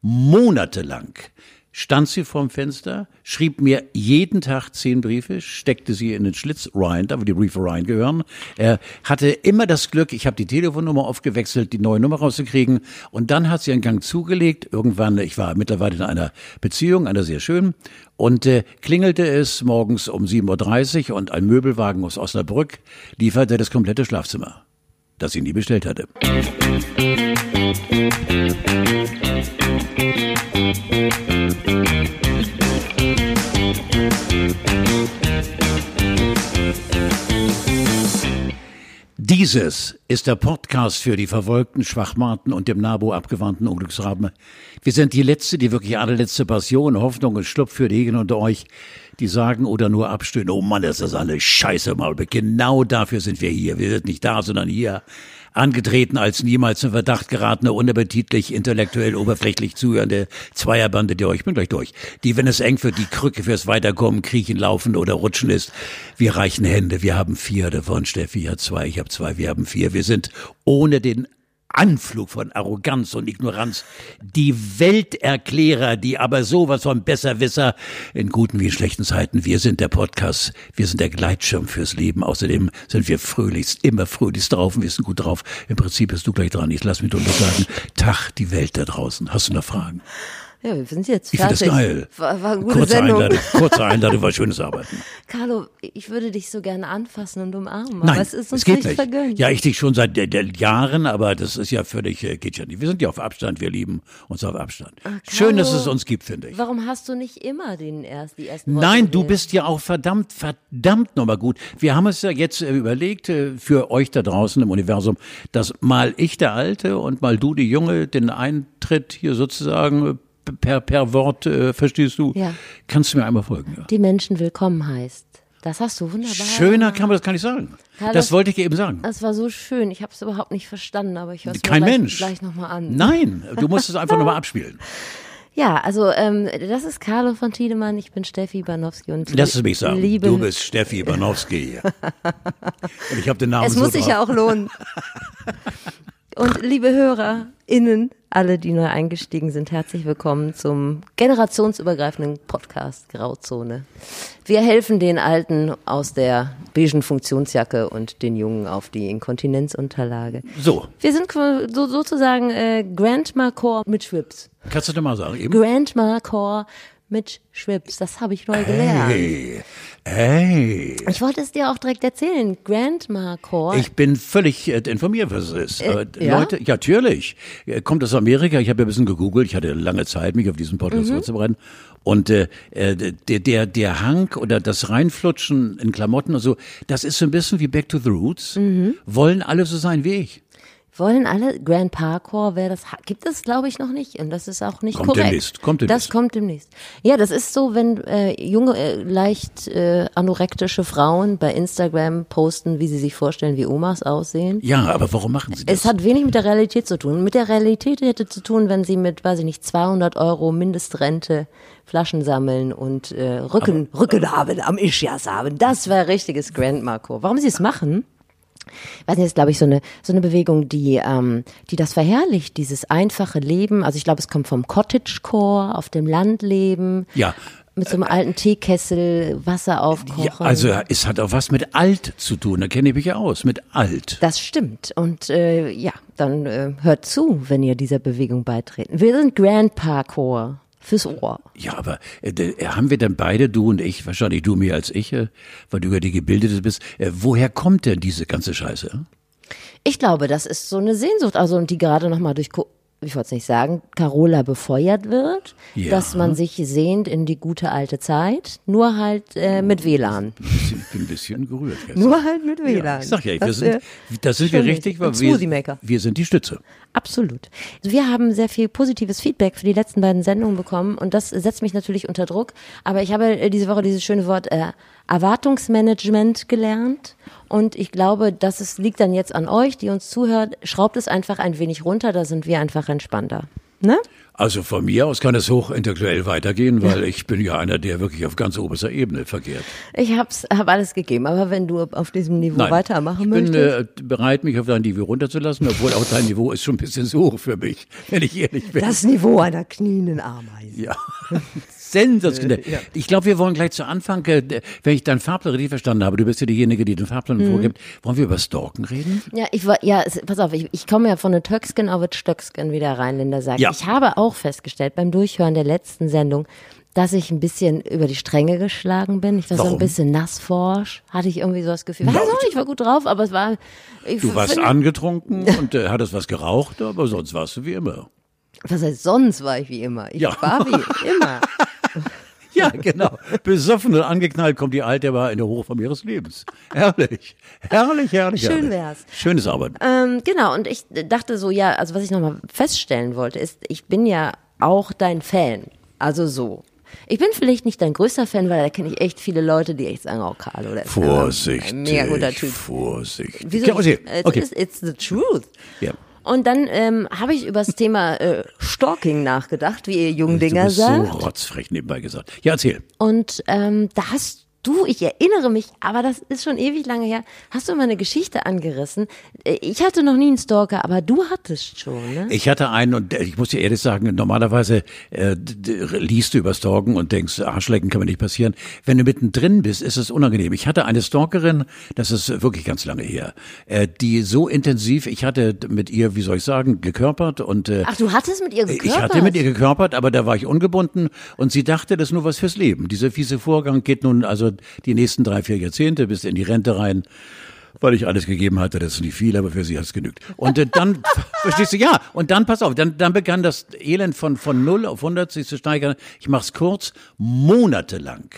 Monatelang stand sie vorm Fenster, schrieb mir jeden Tag zehn Briefe, steckte sie in den Schlitz rein, da wo die Briefe reingehören. Er hatte immer das Glück, ich habe die Telefonnummer aufgewechselt, die neue Nummer rauszukriegen. Und dann hat sie einen Gang zugelegt. Irgendwann, ich war mittlerweile in einer Beziehung, einer sehr schönen, und äh, klingelte es morgens um 7.30 Uhr und ein Möbelwagen aus Osnabrück lieferte das komplette Schlafzimmer, das sie nie bestellt hatte. Dieses ist der Podcast für die verfolgten Schwachmaten und dem Nabo abgewandten Unglücksraben. Wir sind die letzte, die wirklich allerletzte Passion, Hoffnung und Schlupf für diejenigen unter euch, die sagen oder nur abstöhnen, oh Mann, das ist alles scheiße, Malbe. Genau dafür sind wir hier. Wir sind nicht da, sondern hier angetreten als niemals in Verdacht geratene, unappetitlich, intellektuell, oberflächlich zuhörende Zweierbande, die euch, bin gleich durch, die, wenn es eng wird, die Krücke fürs Weiterkommen, Kriechen, Laufen oder Rutschen ist. Wir reichen Hände, wir haben vier davon, Steffi hat zwei, ich habe zwei, wir haben vier. Wir sind ohne den Anflug von Arroganz und Ignoranz, die Welterklärer, die aber sowas von Besserwisser in guten wie in schlechten Zeiten. Wir sind der Podcast, wir sind der Gleitschirm fürs Leben. Außerdem sind wir fröhlichst, immer fröhlichst drauf und wir sind gut drauf. Im Prinzip bist du gleich dran. Ich lass mich drunter sagen, Tag, die Welt da draußen. Hast du noch Fragen? Ja, wir sind jetzt fertig. Ich finde das geil. War, war eine gute kurze Sendung. Einladung, kurze Einladung war schönes Arbeiten. Carlo, ich würde dich so gerne anfassen und umarmen, Nein, aber es ist uns nicht, nicht vergönnt. Ja, ich dich schon seit der, der Jahren, aber das ist ja völlig, äh, geht ja nicht. Wir sind ja auf Abstand, wir lieben uns auf Abstand. Carlo, Schön, dass es uns gibt, finde ich. Warum hast du nicht immer den erst, die ersten Worte Nein, du bist ja auch verdammt, verdammt nochmal gut. Wir haben es ja jetzt äh, überlegt, äh, für euch da draußen im Universum, dass mal ich der Alte und mal du die Junge den Eintritt hier sozusagen äh, per, per Wort, äh, verstehst du? Ja. Kannst du mir einmal folgen? Ja. Die Menschen willkommen heißt. Das hast du wunderbar. Schöner kann man das gar nicht sagen. Carlos, das wollte ich dir eben sagen. Das war so schön. Ich habe es überhaupt nicht verstanden, aber ich höre es Kein gleich, Mensch. gleich nochmal an. Nein, du musst es einfach nochmal abspielen. Ja, also ähm, das ist Carlo von Tiedemann, ich bin Steffi Banowski und Lass es mich sagen. liebe, Du bist Steffi Banowski. und ich habe den Namen Es so muss sich drauf. ja auch lohnen. Und liebe HörerInnen, alle, die neu eingestiegen sind, herzlich willkommen zum generationsübergreifenden Podcast Grauzone. Wir helfen den Alten aus der beigen Funktionsjacke und den Jungen auf die Inkontinenzunterlage. So, Wir sind so, sozusagen äh, Grandma Core mit Schwips. kannst du dir mal sagen eben? Grandma Core mit Schwips, das habe ich neu gelernt. Hey, hey. Ich wollte es dir auch direkt erzählen. Grandma Core. Ich bin völlig äh, informiert, was es ist. Aber ja? Leute, ja, natürlich. Äh, Kommt aus Amerika. Ich habe ja ein bisschen gegoogelt. Ich hatte lange Zeit, mich auf diesen Podcast Mhm. vorzubereiten. Und äh, äh, der, der, der Hang oder das Reinflutschen in Klamotten und so, das ist so ein bisschen wie Back to the Roots. Mhm. Wollen alle so sein wie ich. Wollen alle Grand Parkour, wer das ha- gibt es glaube ich noch nicht und das ist auch nicht Kommt korrekt. demnächst, kommt Das demnächst. kommt demnächst. Ja, das ist so, wenn äh, junge äh, leicht äh, anorektische Frauen bei Instagram posten, wie sie sich vorstellen, wie Omas aussehen. Ja, aber warum machen sie das? Es hat wenig mit der Realität zu tun. Mit der Realität hätte zu tun, wenn sie mit, weiß ich nicht, 200 Euro Mindestrente Flaschen sammeln und äh, Rücken, Rücken haben, am Ischias haben. Das wäre richtiges Grandmarco. Warum sie es machen? Weiß nicht, ist glaube ich so eine so eine Bewegung, die ähm, die das verherrlicht, dieses einfache Leben. Also ich glaube, es kommt vom Cottagecore, auf dem Land leben, ja, mit so einem alten Teekessel Wasser aufkochen. ja, also es hat auch was mit alt zu tun. Da kenne ich mich ja aus, mit alt. Das stimmt. Und äh, ja, dann äh, hört zu, wenn ihr dieser Bewegung beitreten. Wir sind Grand Parkour fürs Ohr. Ja, aber äh, äh, haben wir denn beide, du und ich, wahrscheinlich du mehr als ich, äh, weil du ja die Gebildete bist, äh, woher kommt denn diese ganze Scheiße? Ich glaube, das ist so eine Sehnsucht, also und die gerade noch mal durch ich wollte es nicht sagen, Carola befeuert wird, Ja. dass man sich sehnt in die gute alte Zeit, nur halt äh, mit WLAN. Bisschen, bin ein bisschen gerührt. Jetzt. Nur halt mit ja, WLAN. ich sag ja, wir Das, sind, äh, das sind wir richtig, weil wir, wir sind die Stütze. Absolut. Wir haben sehr viel positives Feedback für die letzten beiden Sendungen bekommen und das setzt mich natürlich unter Druck. Aber ich habe äh, diese Woche dieses schöne Wort äh, Erwartungsmanagement gelernt und ich glaube, dass es liegt dann jetzt an euch, die uns zuhört. Schraubt es einfach ein wenig runter, da sind wir einfach entspannter. Ne? Also von mir aus kann es hochintellektuell weitergehen, weil ich bin ja einer, der wirklich auf ganz oberster Ebene verkehrt. Ich hab's, hab alles gegeben, aber wenn du auf diesem Niveau Nein, weitermachen ich bin möchtest. äh, bereit, mich auf dein Niveau runterzulassen, obwohl auch dein Niveau ist schon ein bisschen so hoch für mich, wenn ich ehrlich bin. das Niveau einer knienden Ameise. ja. Sensationell. Ich glaube, wir wollen gleich zu Anfang, äh, wenn ich deinen Fahrplan richtig verstanden habe, du bist ja diejenige, die den Fahrplan Mhm. vorgibt, wollen wir über Stalken reden? Ja, ich war, ja, pass auf, ich, ich komme ja von der Töcksken auf das Stöcksken, wie der Rheinländer sagt. Ja. Ich habe auch festgestellt beim Durchhören der letzten Sendung, dass ich ein bisschen über die Stränge geschlagen bin. Ich war so Warum? ein bisschen nassforsch, hatte ich irgendwie so das Gefühl. Weiß auch ich war gut drauf, aber es war. Ich Du warst angetrunken und äh, hattest was geraucht, aber sonst warst du wie immer. Was heißt, sonst war ich wie immer. Ich Ja. war wie immer. Ja, genau. Besoffen und angeknallt kommt die Alte aber in der Hochform ihres Lebens. Herrlich. Herrlich, herrlich. Schön herrlich. wär's. Schönes Arbeit. Ähm, genau, und ich dachte so, ja, also was ich nochmal feststellen wollte, ist, ich bin ja auch dein Fan. Also so. Ich bin vielleicht nicht dein größter Fan, weil da kenne ich echt viele Leute, die echt sagen, oh Carlo, der ist Vorsichtig. ein mega guter Typ. Vorsichtig. Wieso? Ja, okay. It's, okay. it's, it's the truth. Ja. Und dann ähm, habe ich über das Thema äh, Stalking nachgedacht, wie ihr Jungdinger bist so sagt. rotzfrech nebenbei gesagt. Ja, erzähl. Und ähm, da hast du, ich erinnere mich, aber das ist schon ewig lange her, hast du mal eine Geschichte angerissen. Äh, Ich hatte noch nie einen Stalker, aber du hattest schon, ne? Ich hatte einen und äh, ich muss dir ehrlich sagen, normalerweise äh, liest du über Stalken und denkst, Arschlecken kann mir nicht passieren. Wenn du mittendrin bist, ist es unangenehm. Ich hatte eine Stalkerin, das ist wirklich ganz lange her, äh, die so intensiv, ich hatte mit ihr, wie soll ich sagen, gekörpert und äh, Ach, du hattest mit ihr gekörpert? Ich hatte mit ihr gekörpert, aber da war ich ungebunden und sie dachte, das ist nur was fürs Leben. Dieser fiese Vorgang geht nun also die nächsten drei, vier Jahrzehnte bis in die Rente rein. Weil ich alles gegeben hatte, das ist nicht viel, aber für sie hat es genügt. Und äh, dann, verstehst du, ja, und dann, pass auf, dann, dann begann das Elend von, von 0 auf 100 sich zu steigern. Ich mach's kurz, monatelang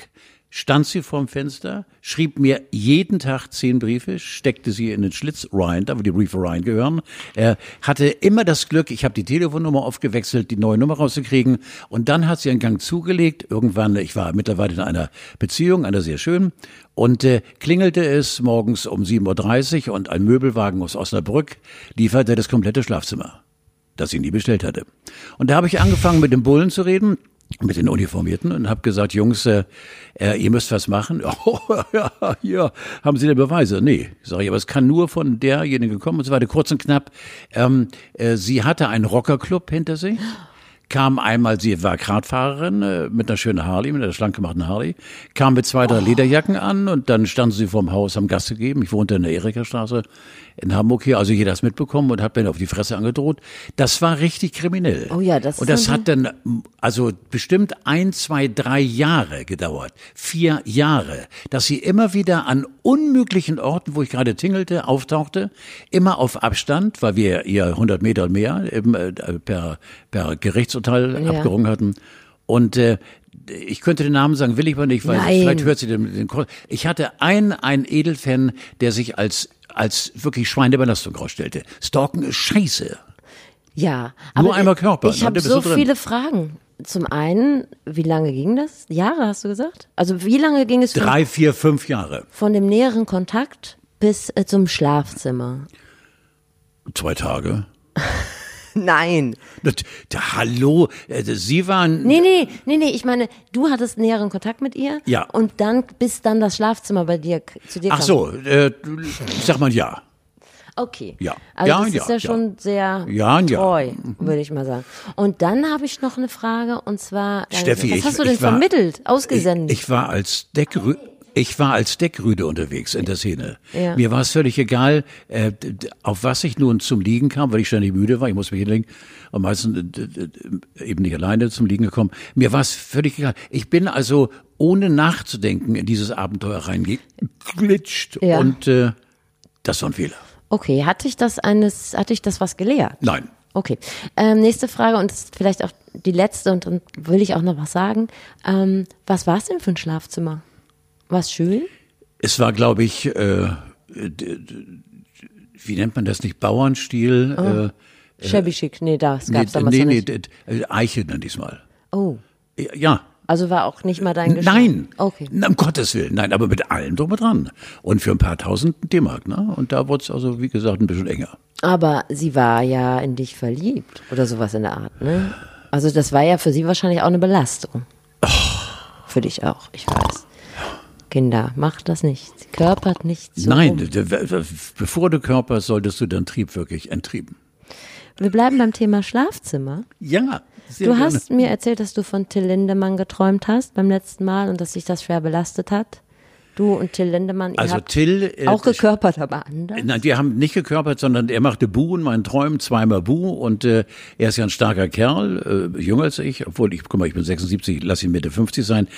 stand sie vorm Fenster, schrieb mir jeden Tag zehn Briefe, steckte sie in den Schlitz rein, da wo die Briefe reingehören, er hatte immer das Glück, ich habe die Telefonnummer aufgewechselt, die neue Nummer rauszukriegen. Und dann hat sie einen Gang zugelegt, irgendwann, ich war mittlerweile in einer Beziehung, einer sehr schönen, und äh, klingelte es morgens um 7.30 Uhr und ein Möbelwagen aus Osnabrück lieferte das komplette Schlafzimmer das ich nie bestellt hatte. Und da habe ich angefangen, mit dem Bullen zu reden, mit den Uniformierten und habe gesagt, Jungs, äh, äh, ihr müsst was machen. Oh, ja, ja, haben Sie denn Beweise? Nee, sage ich, aber es kann nur von derjenigen kommen und so weiter. Kurz und knapp, ähm, äh, sie hatte einen Rockerclub hinter sich. Kam einmal, sie war Radfahrerin äh, mit einer schönen Harley, mit einer schlank gemachten Harley, kam mit zwei, drei Lederjacken an und dann standen sie vorm Haus, haben Gas gegeben. Ich wohnte in der Erika-Straße in Hamburg hier, also jeder hat mitbekommen und hat mir auf die Fresse angedroht. Das war richtig kriminell. Oh ja, das Und das hat dann also bestimmt ein, zwei, drei Jahre gedauert. Vier Jahre. Dass sie immer wieder an unmöglichen Orten, wo ich gerade tingelte, auftauchte, immer auf Abstand, weil wir ihr 100 Meter mehr eben, äh, per, per Gerichtsurteil Ja. abgerungen hatten. Und äh, ich könnte den Namen sagen, will ich aber nicht, weil Nein. vielleicht hört sie den, den Ich hatte einen, einen Edelfan, der sich als als wirklich Schweinebelastung rausstellte. Stalken ist scheiße. Ja, Nur aber einmal Körper, Ich ne? habe so viele Fragen. Zum einen, wie lange ging das? Jahre hast du gesagt? Also wie lange ging es Drei, vier, fünf Jahre. von dem näheren Kontakt bis äh, zum Schlafzimmer? Zwei Tage. Nein. Das, da, hallo, äh, Sie waren. Nee, nee, nee, nee, ich meine, du hattest näheren Kontakt mit ihr Ja. und dann bis dann das Schlafzimmer bei dir zu dir Ach kam. so, äh, sag mal ja. Okay. Ja. Also Ja, das ja, ist ja, ja. schon sehr Ja, ja. treu, würde ich mal sagen. Und dann habe ich noch eine Frage und zwar, äh, Steffi, was ich, hast du denn war, vermittelt, ausgesendet? Ich, ich war als Deckrü ich war als Deckrüde unterwegs in der Szene. Ja. Mir war es völlig egal, äh, auf was ich nun zum Liegen kam, weil ich ständig müde war. Ich musste mich hinlegen. Am meisten äh, d- d- eben nicht alleine zum Liegen gekommen. Mir war es völlig egal. Ich bin also ohne nachzudenken in dieses Abenteuer reingeglitscht. Ja. Und äh, das war ein Fehler. okay, hatte ich das eines, hatte ich das was gelehrt? Nein. Okay. Ähm, nächste Frage und vielleicht auch die letzte und dann will ich auch noch was sagen. Ähm, was war es denn für ein Schlafzimmer? War es schön? Es war, glaube ich, äh, wie nennt man das nicht, Bauernstil? Äh, Shabby chic? Nee, das nee, gab's damals nee, noch nee, nicht. d- d- Eiche dann diesmal. Oh, Ja. also war auch nicht mal dein Geschmack? Nein, Okay. Na, um Gottes Willen, nein, aber mit allem drum und dran. Und für ein paar tausend D-Mark, ne? Und da wurde es also, wie gesagt, ein bisschen enger. Aber sie war ja in dich verliebt oder sowas in der Art, ne? Also das war ja für sie wahrscheinlich auch eine Belastung. Für dich auch, ich weiß. Kinder, macht das nicht. Körpert nicht so. Nein, rum. bevor du körperst, solltest du deinen Trieb wirklich entrieben. Wir bleiben beim Thema Schlafzimmer. Ja. sehr Du gerne. hast mir erzählt, dass du von Till Lindemann geträumt hast beim letzten Mal und dass sich das schwer belastet hat. Du und Till Lindemann, ihr Also habt Till, äh, auch gekörpert, aber anders. Nein, wir haben nicht gekörpert, sondern er machte Bu in meinen Träumen, zweimal Bu und äh, er ist ja ein starker Kerl, äh, jünger als ich, obwohl ich, guck mal, ich bin 76, lass ihn Mitte 50 sein.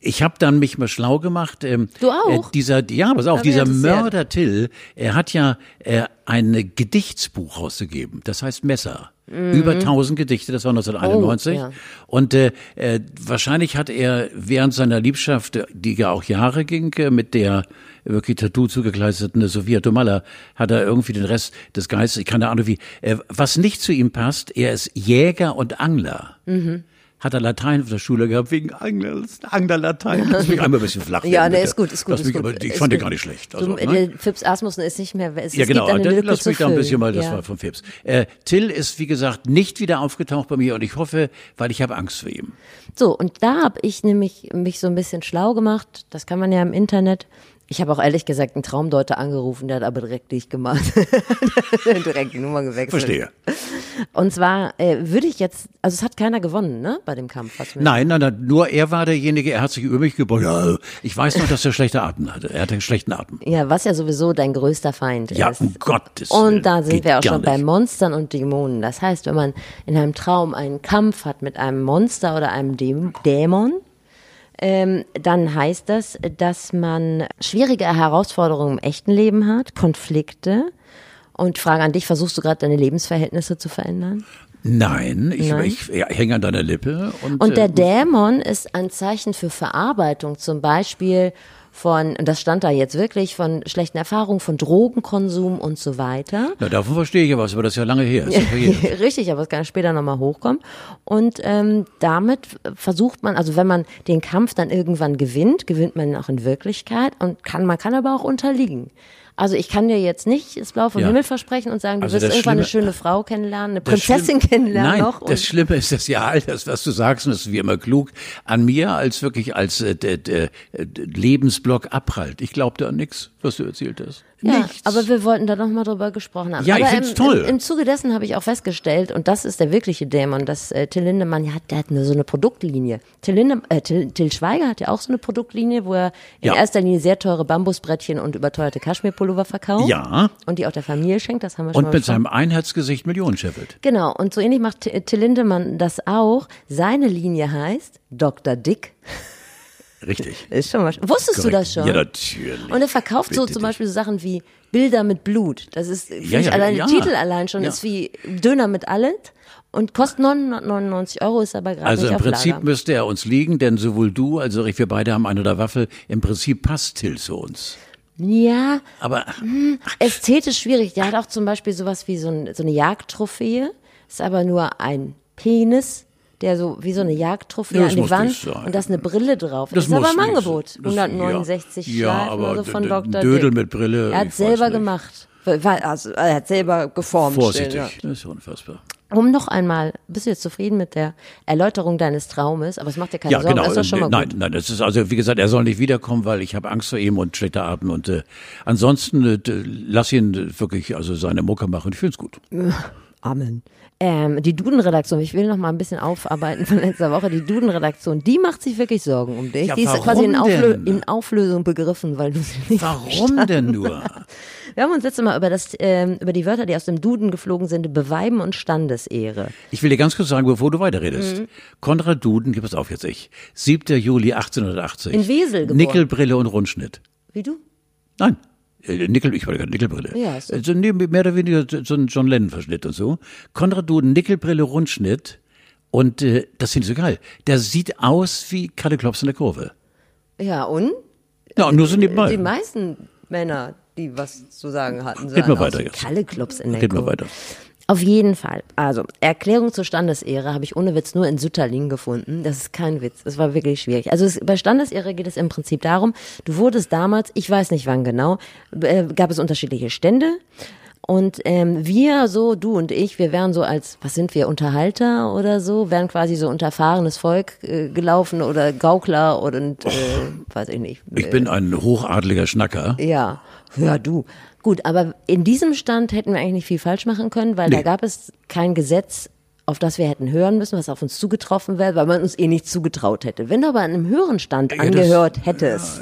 Ich habe dann mich mal schlau gemacht. Ähm, Du auch? Äh, dieser, ja, pass auf, ich dieser. Mörder Till, er hat ja äh, ein Gedichtsbuch rausgegeben, das heißt Messer. Über 1000 Gedichte, das war 1991. Mhm. Oh, ja. Und äh, äh, wahrscheinlich hat er während seiner Liebschaft, die ja auch Jahre ging, äh, mit der wirklich Tattoo zugekleisteten Sophia Tomalla, hat er irgendwie den Rest des Geistes, ich keine Ahnung wie, äh, was nicht zu ihm passt, er ist Jäger und Angler. Mhm. Hat er Latein auf der Schule gehabt, wegen Angler, Angler-Latein. Lass mich einmal ein bisschen flach Ja, ne, ist gut, ist gut. Lass ist mich, gut, aber ich ist fand den gut. gar nicht schlecht. Also, du, ne? Fips Asmussen ist nicht mehr, es, Ja, es genau. gibt eine Lücke lass mich da ein bisschen mal, das ja. war von Phipps. Äh, Till ist, wie gesagt, nicht wieder aufgetaucht bei mir und ich hoffe, weil ich habe Angst vor ihm. So, und da habe ich nämlich mich so ein bisschen schlau gemacht. Das kann man ja im Internet. Ich habe auch ehrlich gesagt einen Traumdeuter angerufen, der hat aber direkt dich gemacht. direkt die Nummer gewechselt. Verstehe. Und zwar äh, würde ich jetzt, also es hat keiner gewonnen, ne, bei dem Kampf. Nein, nein, nein, nur er war derjenige, er hat sich über mich gebeugt. Ja, ich weiß noch, dass er schlechte Atem hatte. Er hatte einen schlechten Atem. Ja, was ja sowieso dein größter Feind Ja, ist. um Gottes Willen. Und da sind wir auch schon bei. Monstern und Dämonen. Das heißt, wenn man in einem Traum einen Kampf hat mit einem Monster oder einem Däm- Dämon, ähm, dann heißt das, dass man schwierige Herausforderungen im echten Leben hat, Konflikte. Und Frage an dich, versuchst du gerade deine Lebensverhältnisse zu verändern? Nein, ich, Nein. ich ja, hänge an deiner Lippe. Und, Und der äh, Dämon ist ein Zeichen für Verarbeitung, zum Beispiel von, und das stand da jetzt wirklich, von schlechten Erfahrungen, von Drogenkonsum und so weiter. na, davon verstehe ich ja was, aber das ist ja lange her. Ja. Richtig, aber es kann später nochmal hochkommen. Und ähm, damit versucht man, also wenn man den Kampf dann irgendwann gewinnt, gewinnt man ihn auch in Wirklichkeit und kann, man kann aber auch unterliegen. Also ich kann dir jetzt nicht das Blau vom Ja. Himmel versprechen und sagen, du Also wirst irgendwann eine Schlimme- schöne Frau kennenlernen, eine Prinzessin kennenlernen Nein, noch. das Schlimme ist, dass ja all das, was du sagst, und das ist wie immer klug, an mir als wirklich als äh, d- d- d- Lebensblock abprallt. Ich glaube da an nichts, was du erzählt hast. Ja, Nichts. aber wir wollten da nochmal drüber gesprochen haben. Ja, ich aber find's im, toll. Im, Im Zuge dessen habe ich auch festgestellt, und das ist der wirkliche Dämon, dass äh, Till Lindemann, ja, der hat eine, so eine Produktlinie. Till, Linde, äh, Till, Till Schweiger hat ja auch so eine Produktlinie, wo er in Ja. erster Linie sehr teure Bambusbrettchen und überteuerte Kaschmirpullover verkauft. Ja. Und die auch der Familie schenkt, das haben wir schon und mal mit besprochen. seinem Einheitsgesicht Millionen scheffelt. Genau, und so ähnlich macht Till Lindemann das auch. Seine Linie heißt Dr. Dick. Richtig. Ist schon was. Wusstest du Korrekt. das schon? Ja, natürlich. Und er verkauft so Bitte zum dich. Beispiel so Sachen wie Bilder mit Blut. Das ist, Ja, ich, ja, allein ja. der Titel allein schon Ja. ist wie Döner mit allem und kostet 999 Euro, ist aber gerade Also nicht im Prinzip Lager. müsste er uns liegen, denn sowohl du als auch ich, wir beide haben eine der Waffe. Im Prinzip passt Till zu uns. Ja, Aber ästhetisch schwierig. Der hat auch zum Beispiel sowas wie so, ein, so eine Jagdtrophäe. Ist aber nur ein Penis, der so wie so eine Jagdtrophäe Ja, an die Wand und da ist eine Brille drauf. Das ist aber im Angebot. sein. Das- 169 ja. Ja, aber von Dr. Dödel Dick. mit Brille, Er hat selber nicht. gemacht. Also, er hat selber geformt. vorsichtig. Ja. Das ist unfassbar. Um noch einmal, bist du jetzt zufrieden mit der Erläuterung deines Traumes? Aber es macht dir keine Ja, Sorgen, genau. das ist doch schon mal nein, gut. nein, das ist also wie gesagt, er soll nicht wiederkommen, weil ich habe Angst vor ihm und schlechter Atem und äh, ansonsten äh, lass ihn äh, wirklich also seine Mucke machen. Ich find's gut. Amen. Ähm, die Duden-Redaktion, ich will noch mal ein bisschen aufarbeiten von letzter Woche. Die Duden-Redaktion, die macht sich wirklich Sorgen um dich. Ja, die ist quasi in, Auflö in Auflösung begriffen, weil du sie nicht Warum denn nur? Wir haben uns letztes Mal über, das, ähm, über die Wörter, die aus dem Duden geflogen sind, Beweiben und Standesehre. Ich will dir ganz kurz sagen, bevor du weiterredest. Mhm. Konrad Duden, gib es auf jetzt ich. 7. Juli 1880. In Wesel geboren. Nickelbrille und Rundschnitt. Wie du? Nein. Äh, Nickel, ich wollte gerade Nickelbrille. Ja, ist so. Nee, mehr oder weniger so ein John Lennon-Verschnitt und so. Konrad Duden, Nickelbrille, Rundschnitt. Und äh, das finde ich so geil. Der sieht aus wie Kalle Klops in der Kurve. Ja, und? Ja, nur so nebenbei. Die meisten Männer, die was zu sagen hatten, sahen mal aus weiter jetzt. Kalle Klops in der wir Kurve. weiter. Auf jeden Fall. Also, Erklärung zur Standesehre habe ich ohne Witz nur in Sütterling gefunden. Das ist kein Witz. Das war wirklich schwierig. Also, es, bei Standesehre geht es im Prinzip darum, du wurdest damals, ich weiß nicht wann genau, äh, gab es unterschiedliche Stände. Und ähm, wir, so du und ich, wir wären so als, was sind wir, Unterhalter oder so, wären quasi so unter fahrendes Volk äh, gelaufen oder Gaukler oder und, äh, weiß ich nicht. Ich bin ein hochadliger Schnacker. Ja, ja du. Gut, aber in diesem Stand hätten wir eigentlich nicht viel falsch machen können, weil da Nee. gab es kein Gesetz, auf das wir hätten hören müssen, was auf uns zugetroffen wäre, weil man uns eh nicht zugetraut hätte. Wenn du aber an einem höheren Stand angehört hättest,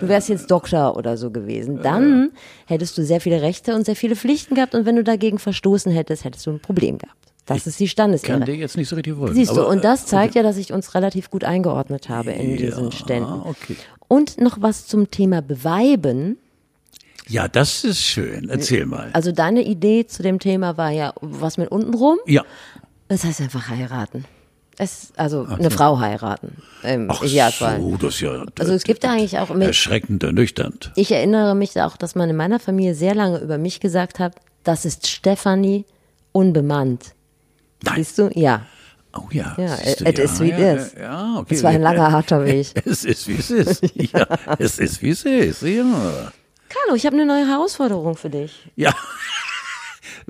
du wärst jetzt Doktor oder so gewesen, dann hättest du sehr viele Rechte und sehr viele Pflichten gehabt und wenn du dagegen verstoßen hättest, hättest du ein Problem gehabt. Das ist die Kann Standesehre. dir jetzt nicht so richtig wollen. Siehst du, aber, und das äh, zeigt ja, dass ich uns relativ gut eingeordnet habe in Ja, diesen Ständen. okay. Und noch was zum Thema Beweiben. Ja, das ist schön. Erzähl mal. Also deine Idee zu dem Thema war ja, was mit untenrum? Ja. Das heißt einfach heiraten. Es, also eine Frau heiraten. Im Ach Idealfall. so, das ist ja. Also es gibt da eigentlich auch mit, Erschreckend ernüchternd. ich erinnere mich auch, dass man in meiner Familie sehr lange über mich gesagt hat, das ist Stefanie unbemannt. Nein. Siehst du? Ja. Oh ja. Ja, siehst du, it is wie it ja, is. Ja, okay. Es war ein langer, harter Weg. Es ist, wie es ist. Ja, es ist, wie es ist. Ja. Carlo, ich habe eine neue Herausforderung für dich. Ja.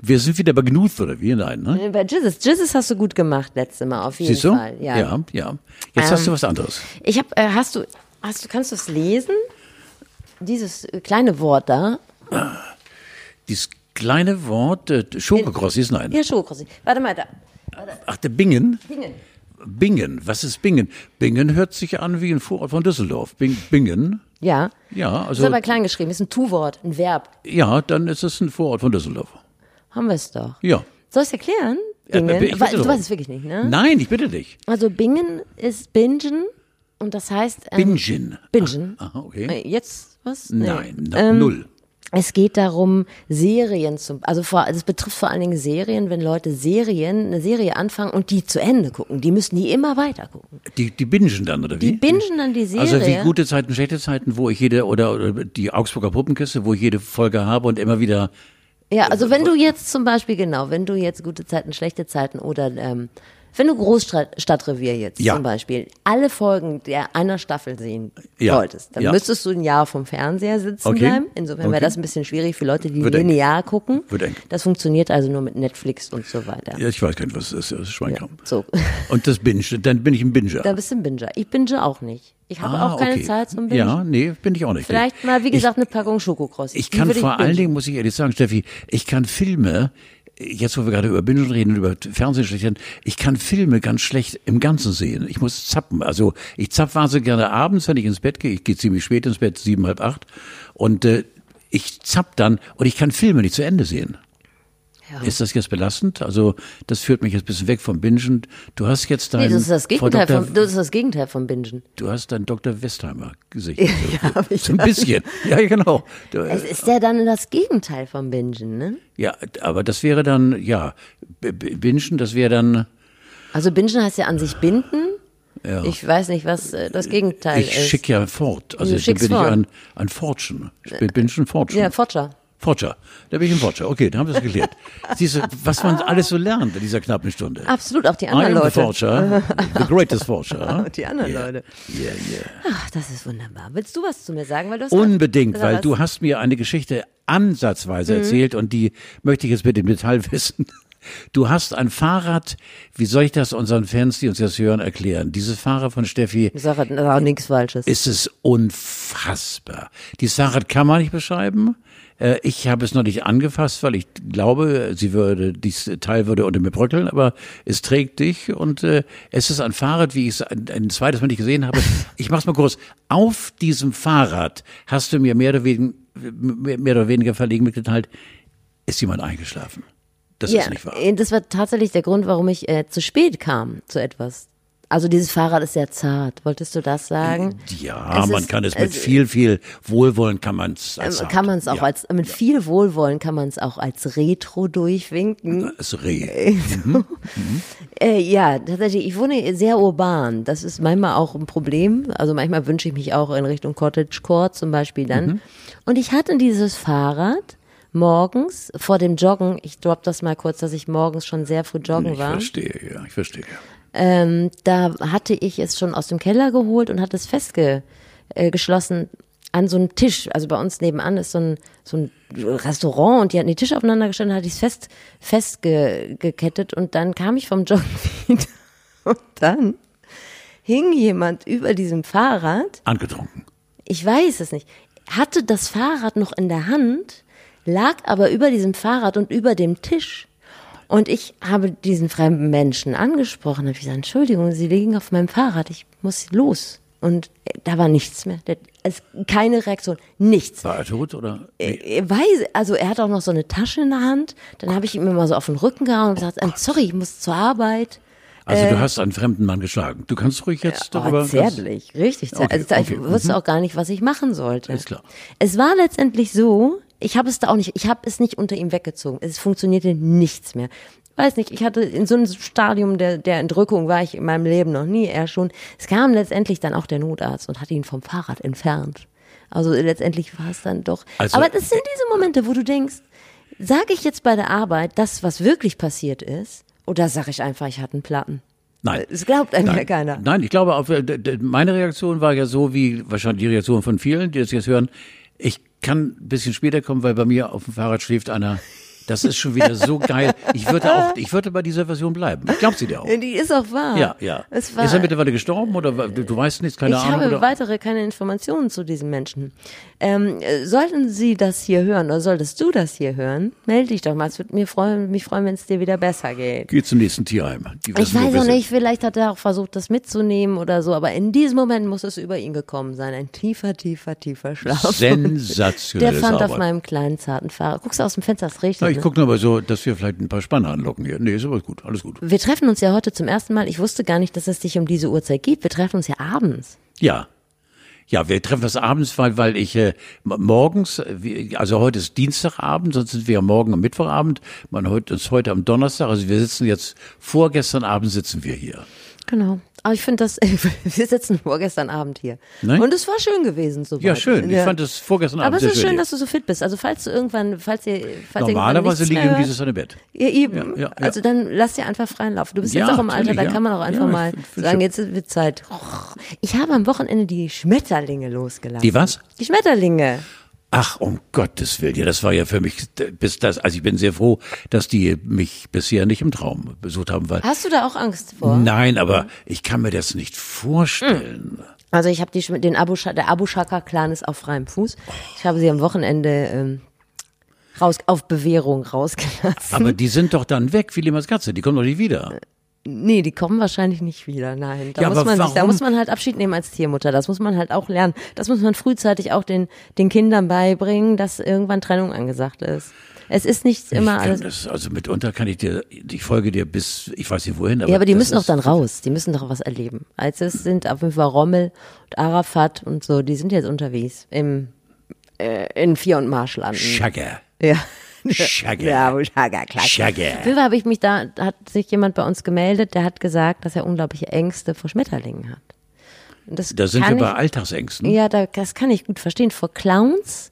Wir sind wieder bei Gnuth, oder wie? Nein, ne? Bei Jizzes. Jizzes hast du gut gemacht letzte Mal, auf jeden Siehst du? Fall. Ja. ja. ja. Jetzt hast du was anderes. Ich habe, äh, hast du, hast du, kannst du es lesen? Dieses äh, kleine Wort da. Dieses kleine Wort, äh, Schokokrossis, nein. Ja, Schokokrossi. Warte mal, da. Ach, der Bingen? Bingen. Bingen, was ist Bingen? Bingen hört sich an wie ein Vorort von Düsseldorf. Bing, Bingen? Ja. Ja, ist also, aber klein geschrieben, ist ein Tu-Wort, ein Verb. ja, dann ist es ein Vorort von Düsseldorf. Haben wir es doch. Ja. Soll ich erklären? Ja, Bingen. ich bitte Wa- du weißt es wirklich nicht, ne? Nein, ich bitte dich. Also Bingen ist Bingen und das heißt. Ähm, Bingen. Bingen. Aha, okay. Äh, Jetzt was? Nee. Nein, na, null. Es geht darum, Serien zum, also vor, also es betrifft vor allen Dingen Serien, wenn Leute Serien, eine Serie anfangen und die zu Ende gucken. Die müssen die immer weiter gucken. Die, die bingen dann, oder wie? Die bingen dann die Serie. Also wie gute Zeiten, schlechte Zeiten, wo ich jede, oder, oder die Augsburger Puppenkiste, wo ich jede Folge habe und immer wieder, Ja, also wenn du jetzt zum Beispiel, genau, wenn du jetzt gute Zeiten, schlechte Zeiten oder ähm, wenn du Großstadtrevier jetzt Ja. zum Beispiel alle Folgen der einer Staffel sehen Ja. wolltest, dann Ja. müsstest du ein Jahr vom Fernseher sitzen Okay. bleiben. Insofern wäre Okay. das ein bisschen schwierig für Leute, die Wird eng. linear gucken. Wird eng. Das funktioniert also nur mit Netflix und so weiter. ja, ich weiß gar nicht, was das ist, das ist Schweinkram. So. Und das Binge, dann bin ich ein Binger. Da bist du ein Binger. Ich binge auch nicht. Ich habe Ah, auch keine okay. Zeit zum Bingen. Ja, nee, bin ich auch nicht. Vielleicht mal, wie gesagt, eine Packung Schokokrossi. Ich kann vor allen. Dingen, muss ich ehrlich sagen, Steffi, ich kann Filme, jetzt wo wir gerade über Bingen reden und über Fernsehen reden, ich kann Filme ganz schlecht im Ganzen sehen. Ich muss zappen. Also ich zapp wahnsinnig gerne abends, wenn ich ins Bett gehe. Ich gehe ziemlich spät ins Bett, sieben, halb acht. Und äh, ich zapp dann und ich kann Filme nicht zu Ende sehen. Ja. Ist das jetzt belastend? Also das führt mich jetzt ein bisschen weg vom Bingen. Du hast jetzt dein Nee, das ist das Gegenteil Dr. vom, das ist das Gegenteil vom Bingen. Du hast dein Dr. Westheimer Gesicht. Ja, ich. so ein bisschen. Ja, genau. Du, Es ist ja dann das Gegenteil vom Bingen, ne? Ja, aber das wäre dann, ja, Bingen, das wäre dann, Also Bingen heißt ja an sich binden. ja. Ich weiß nicht, was äh, das Gegenteil ich ist. schicke ja fort. Also Du schickst bin ich fort. ein, ein Fortune. Ich bin, bin schon Fortune. ja, Fortscher. Forger. Da bin ich ein Forger. Okay, dann haben wir es geklärt. Siehst du, was man alles so lernt in dieser knappen Stunde. Absolut, auch die I anderen am the Leute. Forger, the greatest Forger. Die anderen Yeah. Leute. Yeah, yeah. Ach, das ist wunderbar. Willst du was zu mir sagen? Weil du Unbedingt, Sag weil was. du hast mir eine Geschichte ansatzweise Mhm. erzählt und die möchte ich jetzt mit dem Detail wissen. Du hast ein Fahrrad, wie soll ich das unseren Fans, die uns jetzt hören, erklären? Dieses Fahrrad von Steffi, Ich sage auch nichts Falsches. ist es unfassbar. Dieses Fahrrad kann man nicht beschreiben. Äh, Ich habe es noch nicht angefasst, weil ich glaube, sie würde, dieses Teil würde unter mir bröckeln, aber es trägt dich und äh, es ist ein Fahrrad, wie ich es ein, ein zweites Mal nicht gesehen habe. Ich mach's mal kurz. Auf diesem Fahrrad hast du mir mehr oder weniger, mehr oder weniger verlegen mitgeteilt, ist jemand eingeschlafen. Das ja, ist nicht wahr. äh, das war tatsächlich der Grund, warum ich äh, zu spät kam zu etwas. Also dieses Fahrrad ist sehr zart. Wolltest du das sagen? Ja, Es man ist- kann es mit es- viel, viel Wohlwollen kann man es als Ähm, kann man es auch ja, als mit viel Wohlwollen kann man es auch als Retro durchwinken. als Reh. Äh, ja, tatsächlich. Ich wohne sehr urban. Das ist manchmal auch ein Problem. Also manchmal wünsche ich mich auch in Richtung Cottagecore zum Beispiel dann. Mhm. Und ich hatte dieses Fahrrad morgens vor dem Joggen. Ich drop das mal kurz, dass ich morgens schon sehr früh joggen Ich war. verstehe, ja, ich verstehe. Ähm, da hatte ich es schon aus dem Keller geholt und hatte es festgeschlossen. Äh, an so einem Tisch, also bei uns nebenan ist so ein, so ein Restaurant und die hatten die Tische aufeinander gestellt und hatte ich es fest, festgekettet und dann kam ich vom Joggen wieder und dann hing jemand über diesem Fahrrad. Angetrunken. Ich weiß es nicht. Hatte das Fahrrad noch in der Hand, lag aber über diesem Fahrrad und über dem Tisch. Und ich habe diesen fremden Menschen angesprochen, habe gesagt, Entschuldigung, Sie liegen auf meinem Fahrrad, ich muss los. Und da war nichts mehr. Keine Reaktion, nichts. War er tot oder? Ich weiß, also er hat auch noch so eine Tasche in der Hand. Dann habe ich ihm immer so auf den Rücken gehauen und gesagt, oh sorry, ich muss zur Arbeit. Also du hast einen fremden Mann geschlagen. Du kannst ruhig jetzt Oh, darüber. zärtlich, richtig. Okay, also ich okay, wusste auch gar nicht, was ich machen sollte. Ist klar. Es war letztendlich so, ich habe es da auch nicht, ich habe es nicht unter ihm weggezogen. Es funktionierte nichts mehr. Weiß nicht, ich hatte in so einem Stadium der, der Entrückung war ich in meinem Leben noch nie, er schon. Es kam letztendlich dann auch der Notarzt und hat ihn vom Fahrrad entfernt. Also letztendlich war es dann doch. Also- Aber das sind diese Momente, wo du denkst, sage ich jetzt bei der Arbeit das, was wirklich passiert ist, oder sage ich einfach, ich hatte einen Platten? Nein. Es glaubt einem ja keiner. Nein, ich glaube, äh, meine Reaktion war ja so, wie wahrscheinlich die Reaktion von vielen, die das jetzt hören. Ich kann ein bisschen später kommen, weil bei mir auf dem Fahrrad schläft einer. Das ist schon wieder so geil. Ich würde auch, ich würde bei dieser Version bleiben. Ich glaube sie dir auch. Die ist auch wahr. Ja, ja. Es war, ist er mittlerweile gestorben oder du, weißt nichts, keine ich Ahnung? habe oder? weitere keine Informationen zu diesem Menschen. Ähm, äh, sollten Sie das hier hören oder solltest du das hier hören, melde dich doch mal. Es würde mir freuen, mich freuen, wenn es dir wieder besser geht. Geh zum nächsten Tierheim. Ich weiß auch nicht, vielleicht hat er auch versucht, das mitzunehmen oder so, aber in diesem Moment muss es über ihn gekommen sein. Ein tiefer, tiefer, tiefer Schlaf. Der Sensationelles fand auf Arbeit. meinem kleinen, zarten Fahrrad. Guckst du aus dem Fenster, es regnet. Ich gucke nur mal so, dass wir vielleicht ein paar Spanner anlocken hier. Nee, ist aber gut, alles gut. Wir treffen uns ja heute zum ersten Mal. Ich wusste gar nicht, dass es dich um diese Uhrzeit gibt. Wir treffen uns ja abends. Ja. Ja, wir treffen uns abends, weil, weil ich äh, morgens, äh, also heute ist Dienstagabend, sonst sind wir ja morgen am Mittwochabend. Man heute ist heute am Donnerstag, also wir sitzen jetzt vorgestern Abend sitzen wir hier. Genau. Aber ich finde das, wir sitzen vorgestern Abend hier. Nein? Und es war schön gewesen so Ja, schön. Ich fand es vorgestern Aber Abend es ist schön, hier. dass du so fit bist. Also falls du irgendwann, falls ihr, falls ihr Normalerweise liege ich um dieses im Bett. Ja, eben. Ja, ja, ja. Also dann lass dir einfach freien Lauf. Du bist Ja, jetzt auch im Alter, da ja. kann man auch einfach Ja, mal sagen, jetzt wird Zeit. Ich habe am Wochenende die Schmetterlinge losgelassen. Die was? Die Schmetterlinge. Ach, um Gottes Willen, ja, das war ja für mich bis das, also ich bin sehr froh, dass die mich bisher nicht im Traum besucht haben, weil Hast du da auch Angst vor? Nein, aber ich kann mir das nicht vorstellen. Also ich habe die den Abu der Abu Shaka Clan ist auf freiem Fuß. Ich habe sie am Wochenende ähm, raus auf Bewährung rausgelassen. Aber die sind doch dann weg, wie Limas Katze, die kommen doch nicht wieder. Nee, die kommen wahrscheinlich nicht wieder. Nein, da Ja, muss man sich, da muss man halt Abschied nehmen als Tiermutter. Das muss man halt auch lernen. Das muss man frühzeitig auch den den Kindern beibringen, dass irgendwann Trennung angesagt ist. Es ist nicht immer ich alles. das, also mitunter kann ich dir, ich folge dir bis, ich weiß nicht wohin, aber. Ja, aber die müssen doch dann raus. Die müssen doch was erleben. Also es sind auf jeden Fall Rommel und Arafat und so. Die sind jetzt unterwegs im äh, in Vier- und Marschlanden. Schagger. Ja. Schagger. Ja, wo Schagger, klar. Schagger. Auf jeden Fall habe ich mich da, hat sich jemand bei uns gemeldet, der hat gesagt, dass er unglaubliche Ängste vor Schmetterlingen hat. Das Da sind wir bei ich, Alltagsängsten. Ja, da, das kann ich gut verstehen. Vor Clowns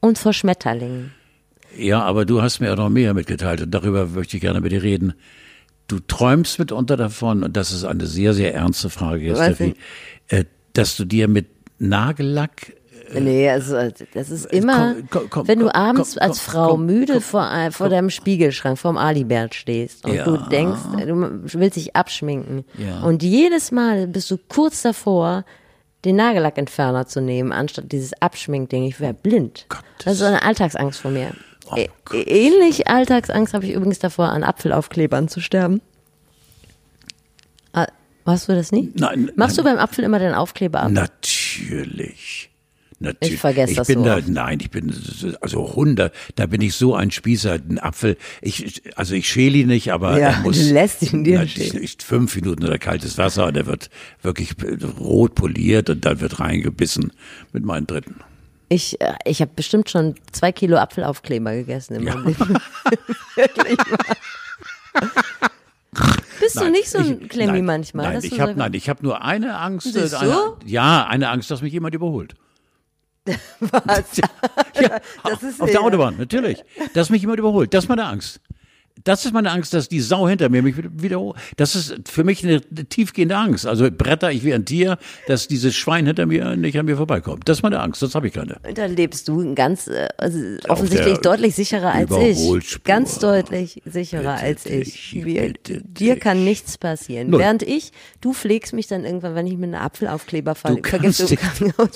und vor Schmetterlingen. Ja, aber du hast mir auch noch mehr mitgeteilt und darüber möchte ich gerne mit dir reden. Du träumst mitunter davon, und das ist eine sehr, sehr ernste Frage jetzt, Steffi, äh, dass du dir mit Nagellack Nee, also das ist immer, komm, komm, wenn du abends komm, als Frau müde vor, äh, vor deinem Spiegelschrank, vorm Alibert stehst und Ja. du denkst, du willst dich abschminken. Ja. Und jedes Mal bist du kurz davor, den Nagellackentferner zu nehmen, anstatt dieses Abschminkding. Ich wäre blind. Gottes. Das ist eine Alltagsangst von mir. Oh Ä- Ähnlich Alltagsangst habe ich übrigens davor, an Apfelaufklebern zu sterben. Ah, Machst du das nie? Nein, Machst nein. du beim Apfel immer den Aufkleber ab? Natürlich. Natürlich. Ich vergesse ich das bin so da, oft. nein, ich bin also 100, da bin ich so ein Spießer, ein Apfel. Ich, also ich schäle ihn nicht, aber Ja, er muss du lässt ihn dir na, fünf Minuten oder kaltes Wasser und er wird wirklich rot poliert und dann wird reingebissen mit meinen Dritten. Ich, äh, ich habe bestimmt schon zwei Kilo Apfelaufkleber gegessen in meinem Leben. Wirklich. Bist du Nein, nicht so ein ich- Klemmi nein, manchmal? Nein, ich du habe so- nein, ich habe nur eine Angst. Äh, du? Eine, ja, eine Angst, dass mich jemand überholt. Was? Ja, ist auf ja- der Autobahn, natürlich. Dass mich jemand überholt. Das ist meine Angst. Das ist meine Angst, dass die Sau hinter mir mich wieder, das ist für mich eine tiefgehende Angst. Also bretter ich wie ein Tier, dass dieses Schwein hinter mir nicht an mir vorbeikommt. Das ist meine Angst, das habe ich keine. Da lebst du ganz äh, also offensichtlich deutlich sicherer als ich. Ganz deutlich sicherer als ich. Wir, dir kann nichts passieren. Null. Während ich, du pflegst mich dann irgendwann, wenn ich mit einem Apfelaufkleber falle. Du kannst, dich,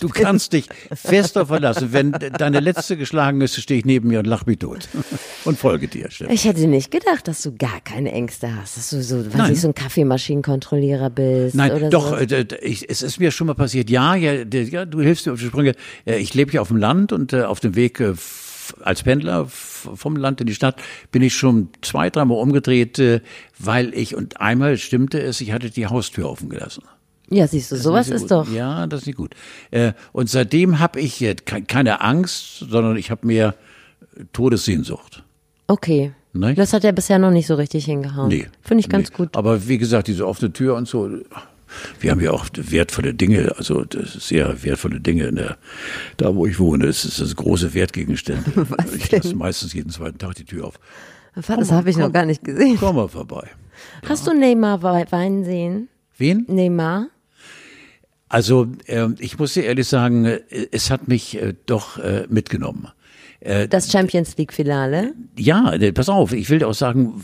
du kannst dich fest darauf verlassen. Wenn deine letzte geschlagen ist, stehe ich neben mir und lach mich tot. Und folge dir. Stefan. Ich hätte nicht gedacht, dass du gar keine Ängste hast, dass du so, weiß ich, so ein Kaffeemaschinenkontrollierer bist. Nein, oder doch, so. äh, ich, es ist mir schon mal passiert. Ja, ja, ja du hilfst mir auf die Sprünge. Äh, ich lebe ja auf dem Land und äh, auf dem Weg äh, als Pendler vom Land in die Stadt bin ich schon zwei, dreimal umgedreht, äh, weil ich, und einmal stimmte es, ich hatte die Haustür offen gelassen. Ja, siehst du, sowas ist, ist doch. Ja, das ist nicht gut. Äh, und seitdem habe ich keine Angst, sondern ich habe mehr Todessehnsucht. Okay. Ne? Das hat er bisher noch nicht so richtig hingehauen. Nee. Finde ich ganz nee. gut. Aber wie gesagt, diese offene Tür und so, wir haben ja auch wertvolle Dinge, also sehr wertvolle Dinge in der, da wo ich wohne. Es ist das große Wertgegenstände. Was ich lasse meistens jeden zweiten Tag die Tür auf. Das habe ich komm, noch gar nicht gesehen. Komm mal vorbei. Hast ja. du Neymar weinen sehen? Wen? Neymar. Also äh, ich muss dir ehrlich sagen, äh, es hat mich äh, doch äh, mitgenommen. Äh, das Champions League Finale? Ja, äh, pass auf, ich will dir auch sagen,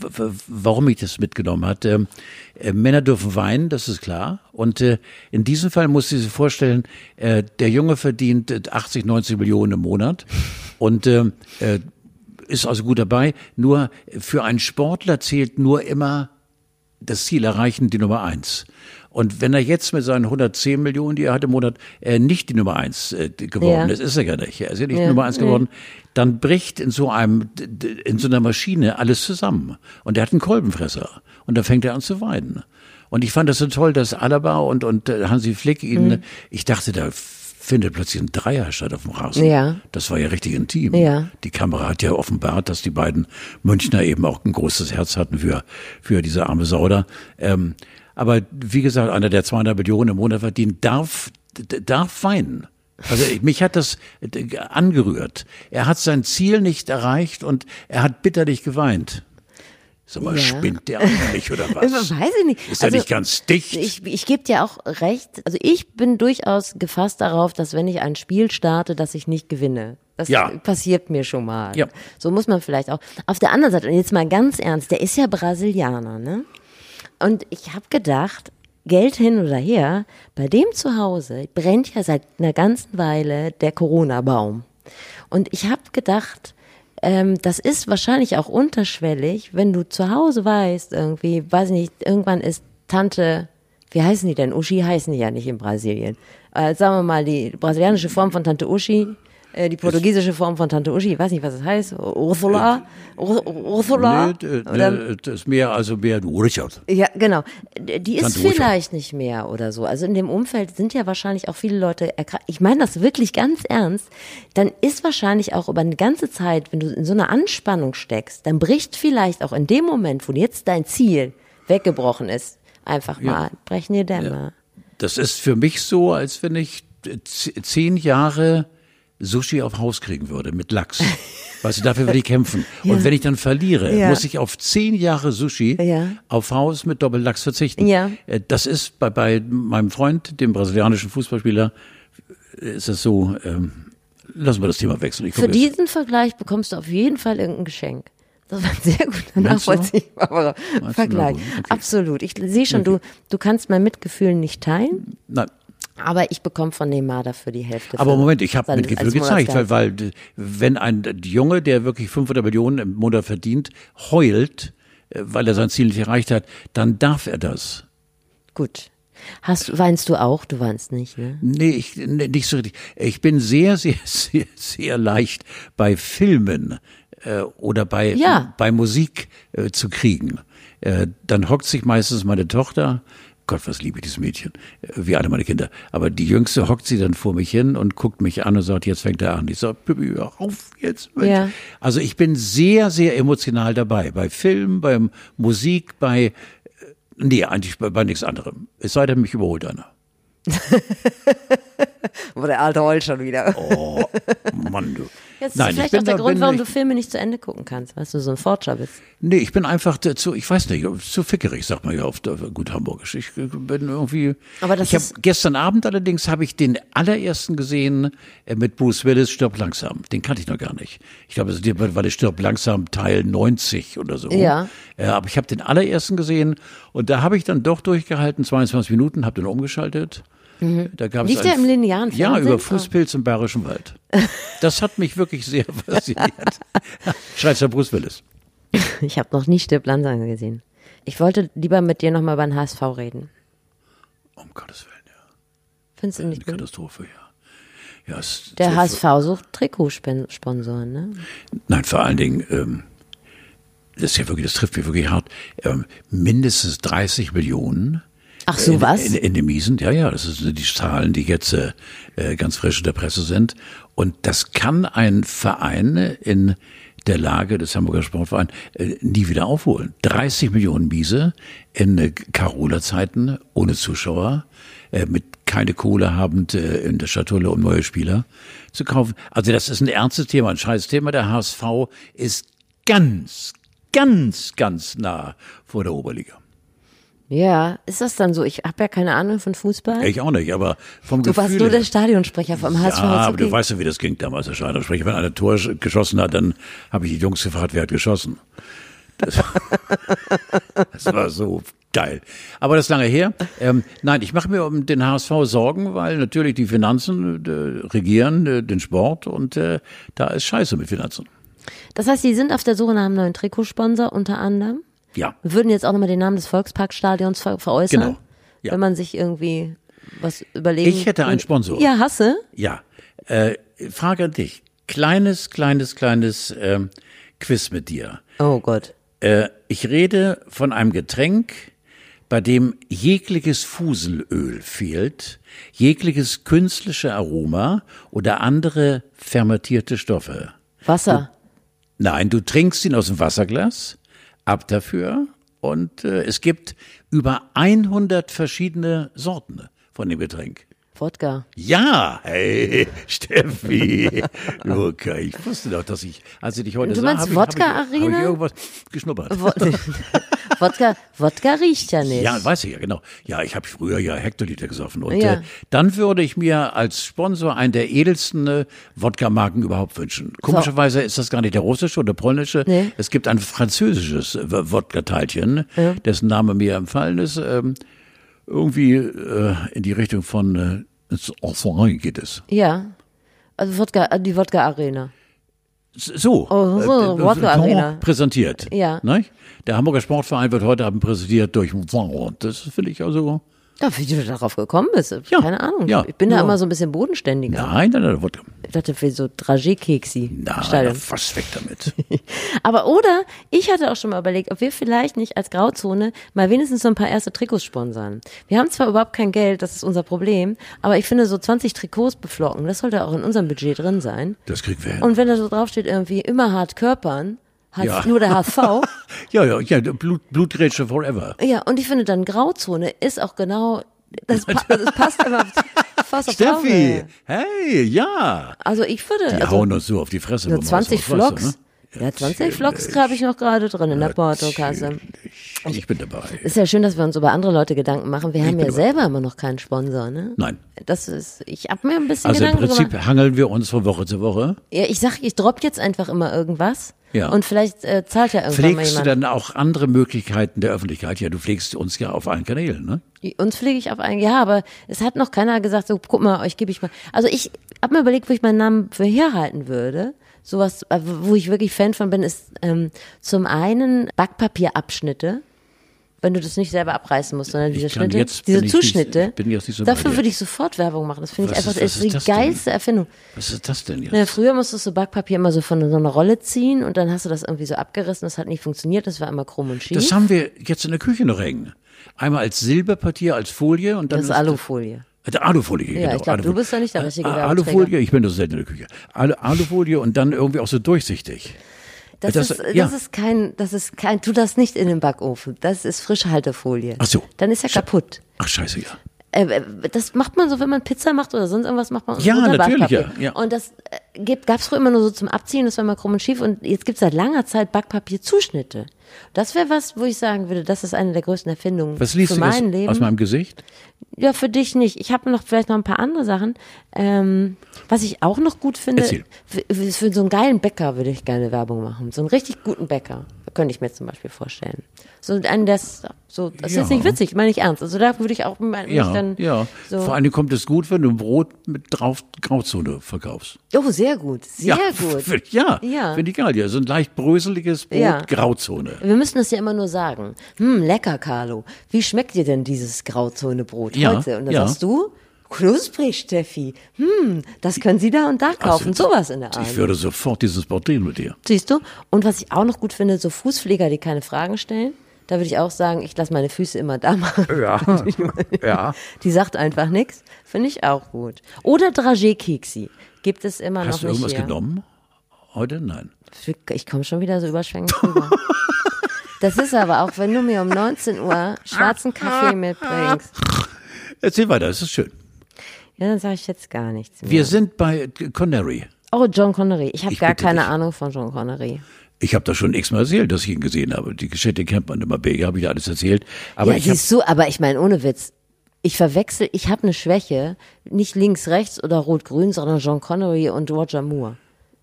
warum ich das mitgenommen hat. Ähm, äh, Männer dürfen weinen, das ist klar. Und in diesem Fall muss ich sich vorstellen, der Junge verdient 80, 90 Millionen im Monat und ist also gut dabei. Nur für einen Sportler zählt nur immer das Ziel erreichen, die Nummer eins. Und wenn er jetzt mit seinen 110 Millionen, die er hat im Monat, äh, nicht die Nummer eins äh, geworden ja. ist, ist er ja nicht. Er ist ja nicht ja. Nummer eins geworden. Dann bricht in so einem, in so einer Maschine alles zusammen. Und er hat einen Kolbenfresser. Und dann fängt er an zu weinen. Und ich fand das so toll, dass Alaba und, und äh, Hansi Flick ihn, mhm. ich dachte, da findet plötzlich ein Dreier statt auf dem Rasen. Ja. Das war ja richtig intim. Ja. Die Kamera hat ja offenbart, dass die beiden Münchner eben auch ein großes Herz hatten für, für diese arme Sauder. Ähm, aber wie gesagt, einer, der 200 Millionen im Monat verdient, darf, darf weinen. Also mich hat das angerührt. Er hat sein Ziel nicht erreicht und er hat bitterlich geweint. Sag mal, ja. spinnt der eigentlich oder was? Weiß ich nicht. Ist also, er nicht ganz dicht? Ich, ich gebe dir auch recht. Also ich bin durchaus gefasst darauf, dass wenn ich ein Spiel starte, dass ich nicht gewinne. Das ja. passiert mir schon mal. Ja. So muss man vielleicht auch. Auf der anderen Seite, und jetzt mal ganz ernst, der ist ja Brasilianer, ne? Und ich habe gedacht, Geld hin oder her, bei dem zu Hause brennt ja seit einer ganzen Weile der Corona-Baum. Und ich habe gedacht, ähm, das ist wahrscheinlich auch unterschwellig, wenn du zu Hause weißt, irgendwie, weiß nicht, irgendwann ist Tante, wie heißen die denn? Uschi heißen die ja nicht in Brasilien. Äh, sagen wir mal, die brasilianische Form von Tante Uschi äh, die portugiesische Form von Tante Uschi, ich weiß nicht, was es heißt, Ursula, Ursula. Nee, das ist mehr, also mehr Richard. Ja, genau. Die ist Tante vielleicht nicht mehr oder so. Also in dem Umfeld sind ja wahrscheinlich auch viele Leute erkrankt. Ich meine das wirklich ganz ernst. Dann ist wahrscheinlich auch über eine ganze Zeit, wenn du in so einer Anspannung steckst, dann bricht vielleicht auch in dem Moment, wo jetzt dein Ziel weggebrochen ist, einfach mal, ja. brechen die Dämme. Ja. Das ist für mich so, als wenn ich zehn Jahre Sushi auf Haus kriegen würde mit Lachs. Weißt du, dafür würde ich kämpfen. ja. Und wenn ich dann verliere, ja. muss ich auf zehn Jahre Sushi ja. auf Haus mit Doppellachs verzichten. Ja. Äh, das ist bei, bei meinem Freund, dem brasilianischen Fußballspieler, ist es so, ähm, lassen wir das Thema wechseln. Für diesen jetzt. Vergleich bekommst du auf jeden Fall irgendein Geschenk. Das war ein sehr guter nachvollziehbarer Vergleich. Okay. Absolut. Ich sehe schon, okay. du, du kannst mein Mitgefühl nicht teilen. Nein. Aber ich bekomme von Neymar dafür die Hälfte. Aber Moment, ich habe Mitgefühl gezeigt, weil, weil wenn ein Junge, der wirklich 500 Millionen im Monat verdient, heult, äh, weil er sein Ziel nicht erreicht hat, dann darf er das. Gut. Hast, weinst du auch? Du weinst nicht, ne? Nee, ich, nee, nicht so richtig. Ich bin sehr, sehr, sehr, sehr leicht bei Filmen äh, oder bei, ja. bei Musik äh, zu kriegen. Äh, dann hockt sich meistens meine Tochter Gott, was liebe ich dieses Mädchen, wie alle meine Kinder. Aber die Jüngste hockt sie dann vor mich hin und guckt mich an und sagt, jetzt fängt er an. Ich sage, hör auf jetzt. Ja. Also ich bin sehr, sehr emotional dabei. Bei Film, bei Musik, bei, äh, nee, eigentlich bei, bei nichts anderem. Es sei denn, mich überholt einer. Wo der alte heult schon wieder. Oh, Mann, du. Jetzt Nein, ist ich vielleicht auch der da- Grund, warum du Filme nicht zu Ende gucken kannst, weil du so ein Forscher bist. Nee, ich bin einfach zu, ich weiß nicht, zu fickerig, sagt man ja auf der, gut Hamburgisch. Ich bin irgendwie. Aber das ich habe gestern Abend allerdings habe ich den allerersten gesehen äh, mit Bruce Willis Stirb langsam. Den kannte ich noch gar nicht. Ich glaube, es war der Stirb langsam Teil 90 oder so. Ja. Äh, aber ich habe den allerersten gesehen und da habe ich dann doch durchgehalten, 22 Minuten, habe den umgeschaltet. Da gab Mhm. Liegt der im linearen Ja, Fernsehen? über Fußpilz im Bayerischen Wald. Das hat mich wirklich sehr fasziniert. Schreit der Bruce Willis. Ich habe noch nie Stirb langsam gesehen. Ich wollte lieber mit dir nochmal über den HSV reden. Um Gottes Willen, ja. Findest du Eine nicht gut? Katastrophe, ja. ja Der so- HSV sucht Trikotsponsoren, ne? Nein, vor allen Dingen, ähm, das ist ja wirklich, das trifft mich wirklich hart. Ähm, mindestens 30 Millionen. Ach so, in, was? In, in den Miesen, ja, ja, das sind die Zahlen, die jetzt äh, äh, ganz frisch in der Presse sind. Und das kann ein Verein in der Lage des Hamburger Sportvereins äh, nie wieder aufholen. 30 Millionen Miese in äh, Carola-Zeiten ohne Zuschauer, äh, mit keine Kohle habend äh, in der Schatulle, um neue Spieler zu kaufen. Also das ist ein ernstes Thema, ein scheiß Thema. Der HSV ist ganz, ganz, ganz nah vor der Oberliga. Ja, ist das dann so? Ich habe ja keine Ahnung von Fußball. Ich auch nicht, aber vom du Gefühl warst nur der Stadionsprecher vom HSV. Ja, aber du weißt ja, wie das ging damals, der Stadionsprecher. Wenn einer Tor geschossen hat, dann habe ich die Jungs gefragt, wer hat geschossen. Das, das war so geil. Aber das ist lange her. Ähm, nein, ich mache mir um den HSV Sorgen, weil natürlich die Finanzen äh, regieren äh, den Sport und äh, da ist Scheiße mit Finanzen. Das heißt, Sie sind auf der Suche nach einem neuen Trikotsponsor unter anderem. Ja. Wir würden jetzt auch nochmal den Namen des Volksparkstadions ver veräußern. Genau. Ja. Wenn man sich irgendwie was überlegen Ich hätte einen Sponsor. Ja, hasse. Ja. Äh, Frage an dich. Kleines, kleines, kleines ähm, Quiz mit dir. Oh Gott. Äh, ich rede von einem Getränk, bei dem jegliches Fuselöl fehlt, jegliches künstliche Aroma oder andere fermentierte Stoffe. Wasser. Nein, du trinkst ihn aus dem Wasserglas, ab dafür und äh, es gibt über 100 verschiedene Sorten von dem Getränk. Wodka. Ja, hey, Steffi. Luca, ich wusste doch, dass ich, als ich dich heute Du sah, habe ich, hab ich, Wodka hab ich irgendwas geschnuppert. Wo Wodka, Wodka riecht ja nicht. Ja, weiß ich ja, genau. Ja, ich habe früher ja Hektoliter gesoffen. Und Ja. äh, dann würde ich mir als Sponsor einen der edelsten äh, Wodka-Marken überhaupt wünschen. Komischerweise ist das gar nicht der russische oder polnische. Nee. Es gibt ein französisches äh, Wodka-Teilchen, dessen Name mir empfallen ist. Ähm, irgendwie äh, in die Richtung von äh, ins geht es. Ja. Also Wodka, äh, die Wodka Arena. So, Oh, so, äh, Wodka so Arena. präsentiert. Ja. Ne? Der Hamburger Sportverein wird heute Abend präsentiert durch Das finde ich also. Ja, wie du darauf gekommen bist, Ja. keine Ahnung. Ja. Ich bin da Ja. immer so ein bisschen bodenständiger. Nein, nein, nein, Wodka. Ich dachte, für so Dragé-Keksi. Stadion. fast weg damit. Aber oder, ich hatte auch schon mal überlegt, ob wir vielleicht nicht als Grauzone mal wenigstens so ein paar erste Trikots sponsern. Wir haben zwar überhaupt kein Geld, das ist unser Problem, aber ich finde so 20 Trikots beflocken, das sollte auch in unserem Budget drin sein. Das kriegen wir hin. Und wenn da so draufsteht irgendwie immer hart körpern, hat Ja. nur der HSV. ja, ja, ja, Blut, Blutgrätsche forever. ja, und ich finde dann Grauzone ist auch genau, das, pa das passt einfach fast auf Steffi, Augenhöhe. hey, ja. Also ich würde, Die also, hauen uns so auf die Fresse. beim 20 Haushaus, weißt du, Vlogs. ne? Ja, 20 Vlogs habe ich noch gerade drin in der Portokasse. Ich bin dabei. Ist ja schön, dass wir uns über andere Leute Gedanken machen. Wir haben ja dabei. selber immer noch keinen Sponsor, ne? Nein. Das ist, ich habe mir ein bisschen Also im Gedanken Prinzip gemacht. hangeln wir uns von Woche zu Woche. Ja, ich sag, ich dropp jetzt einfach immer irgendwas. Ja. Und vielleicht äh, zahlt ja irgendwann Pflegst du mal jemand. dann auch andere Möglichkeiten der Öffentlichkeit? Ja, du pflegst uns ja auf allen Kanälen, ne? Uns pflege ich auf einen, ja, aber es hat noch keiner gesagt, so, guck mal, euch gebe ich mal. Also ich habe mir überlegt, wo ich meinen Namen für herhalten würde. Sowas, äh, wo ich wirklich Fan von bin, ist ähm, zum einen Backpapierabschnitte. Wenn du das nicht selber abreißen musst, sondern diese Schnitte, jetzt- diese Zuschnitte. nicht so dafür würde ich sofort Werbung machen. Das finde ich einfach ist- das ist die ist das denn? geilste Erfindung. Was ist das denn jetzt? Ja, früher musstest du Backpapier immer so von so einer Rolle ziehen und dann hast du das irgendwie so abgerissen. Das hat nicht funktioniert. Das war immer krumm und schief. Das haben wir jetzt in der Küche noch hängen. Einmal als Silberpapier, als Folie und dann das ist Alufolie. Äh, Alufolie, Ja, genau. ich glaub, du bist doch nicht der richtige Ah, Werbeträger. Alufolie, ich bin das selten in der Küche. Alu, Alufolie und dann irgendwie auch so durchsichtig. Das, Das- ist, das ja. ist kein, das ist kein, tu das nicht in den Backofen. Das ist Frischhaltefolie. Ach so. Dann ist er kaputt. Ach scheiße, ja. Äh, das macht man so, wenn man Pizza macht oder sonst irgendwas macht man Ja, natürlich, Backpapier. ja, ja. Und das äh, gibt, gab's früher immer nur so zum Abziehen, das war immer krumm und schief und jetzt gibt's seit langer Zeit Backpapierzuschnitte. Das wäre was, wo ich sagen würde, das ist eine der größten Erfindungen Was liest für du aus, mein Leben. aus meinem Gesicht? Ja, für dich nicht. Ich habe noch vielleicht noch ein paar andere Sachen. Ähm, was ich auch noch gut finde, für, für so einen geilen Bäcker würde ich gerne Werbung machen. So einen richtig guten Bäcker könnte ich mir zum Beispiel vorstellen. So einen, das so, das ist Ja. jetzt nicht witzig, meine ich ernst. Also da würde ich auch mich Ja, dann ja. so. Vor allem kommt es gut, wenn du ein Brot mit drauf Grauzone verkaufst. Oh, sehr gut, sehr ja, gut. find- Ja, Ja. finde ich geil. Ja, so ein leicht bröseliges Brot, Ja. Grauzone. Wir müssen das ja immer nur sagen. Hm, lecker, Carlo. Wie schmeckt dir denn dieses Grauzonebrot Ja, heute? Und dann sagst du, knusprig, Steffi. Hm, das können Sie da und da kaufen. Also, Sowas in der Art. Ich würde sofort dieses drehen mit dir. Siehst du? Und was ich auch noch gut finde, so Fußpfleger, die keine Fragen stellen. Da würde ich auch sagen, ich lasse meine Füße immer da machen. Ja, ja. Die sagt einfach nichts. Finde ich auch gut. Oder Dragé-Keksi. Gibt es immer Hast du noch nicht irgendwas hier. genommen? Heute? Nein. Ich komme schon wieder so überschwänglich rüber. Das ist aber auch, wenn du mir um 19 Uhr schwarzen Kaffee mitbringst. Erzähl weiter, das ist schön. Ja, dann sage ich jetzt gar nichts mehr. Wir sind bei Connery. Oh, John Connery. Ich habe gar bitte keine dich. Ahnung von John Connery. Ich habe das schon x-mal erzählt, dass ich ihn gesehen habe. Die Geschichte kennt man immer. Bege habe ich alles erzählt. Aber ja, ich siehst du, aber ich meine, ohne Witz. Ich verwechsel, ich habe eine Schwäche, nicht links, rechts oder rot-grün, sondern John Connery und Roger Moore.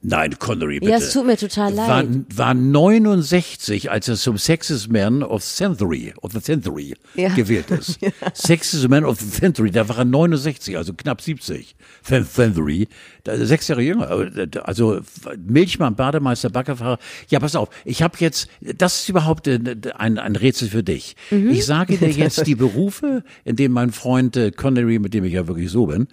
Nein, Connery, bitte. Ja, es tut mir total war, leid. war 69, als er zum Sexiest Man of Century, of the Century Ja. gewählt ist. Sexiest Man of the Century, da war er 69, also knapp 70. Cen- Century, sechs Jahre jünger. äh, Also Milchmann, Bademeister, Baggerfahrer. Ja, pass auf, ich habe jetzt, das ist überhaupt äh, ein, ein Rätsel für dich. Mhm. Ich sage dir jetzt die Berufe, in denen mein Freund äh, Connery, mit dem ich ja wirklich so bin,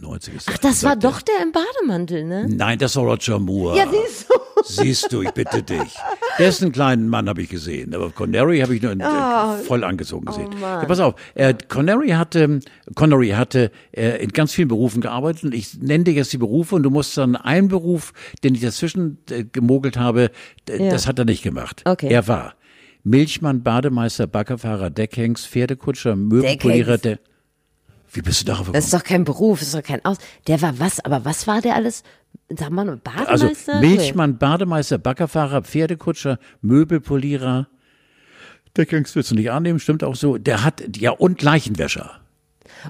90 ist Ach, das war doch der im Bademantel, ne? Nein, das war Roger Moore. Ja, siehst du. Siehst du, ich bitte dich. Dessen kleinen Mann habe ich gesehen, aber Connery habe ich nur in, äh, voll angezogen gesehen. ja, pass auf, äh, Connery hatte, Connery hatte äh, in ganz vielen Berufen gearbeitet und ich nenne dir jetzt die Berufe und du musst dann einen Beruf, den ich dazwischen äh, gemogelt habe, Ja. das hat er nicht gemacht. Okay. Er war Milchmann, Bademeister, Baggerfahrer, Deckhengst, Pferdekutscher, Möbelpolierer, der wie bist du darauf gekommen? Das ist doch kein Beruf, das ist doch kein Aus. Der war was, aber was war der alles? Sag mal, Also Bademeister? Milchmann, Bademeister, Baggerfahrer, Pferdekutscher, Möbelpolierer. Der kannst du nicht annehmen, stimmt auch so. Der hat, ja, und Leichenwäscher.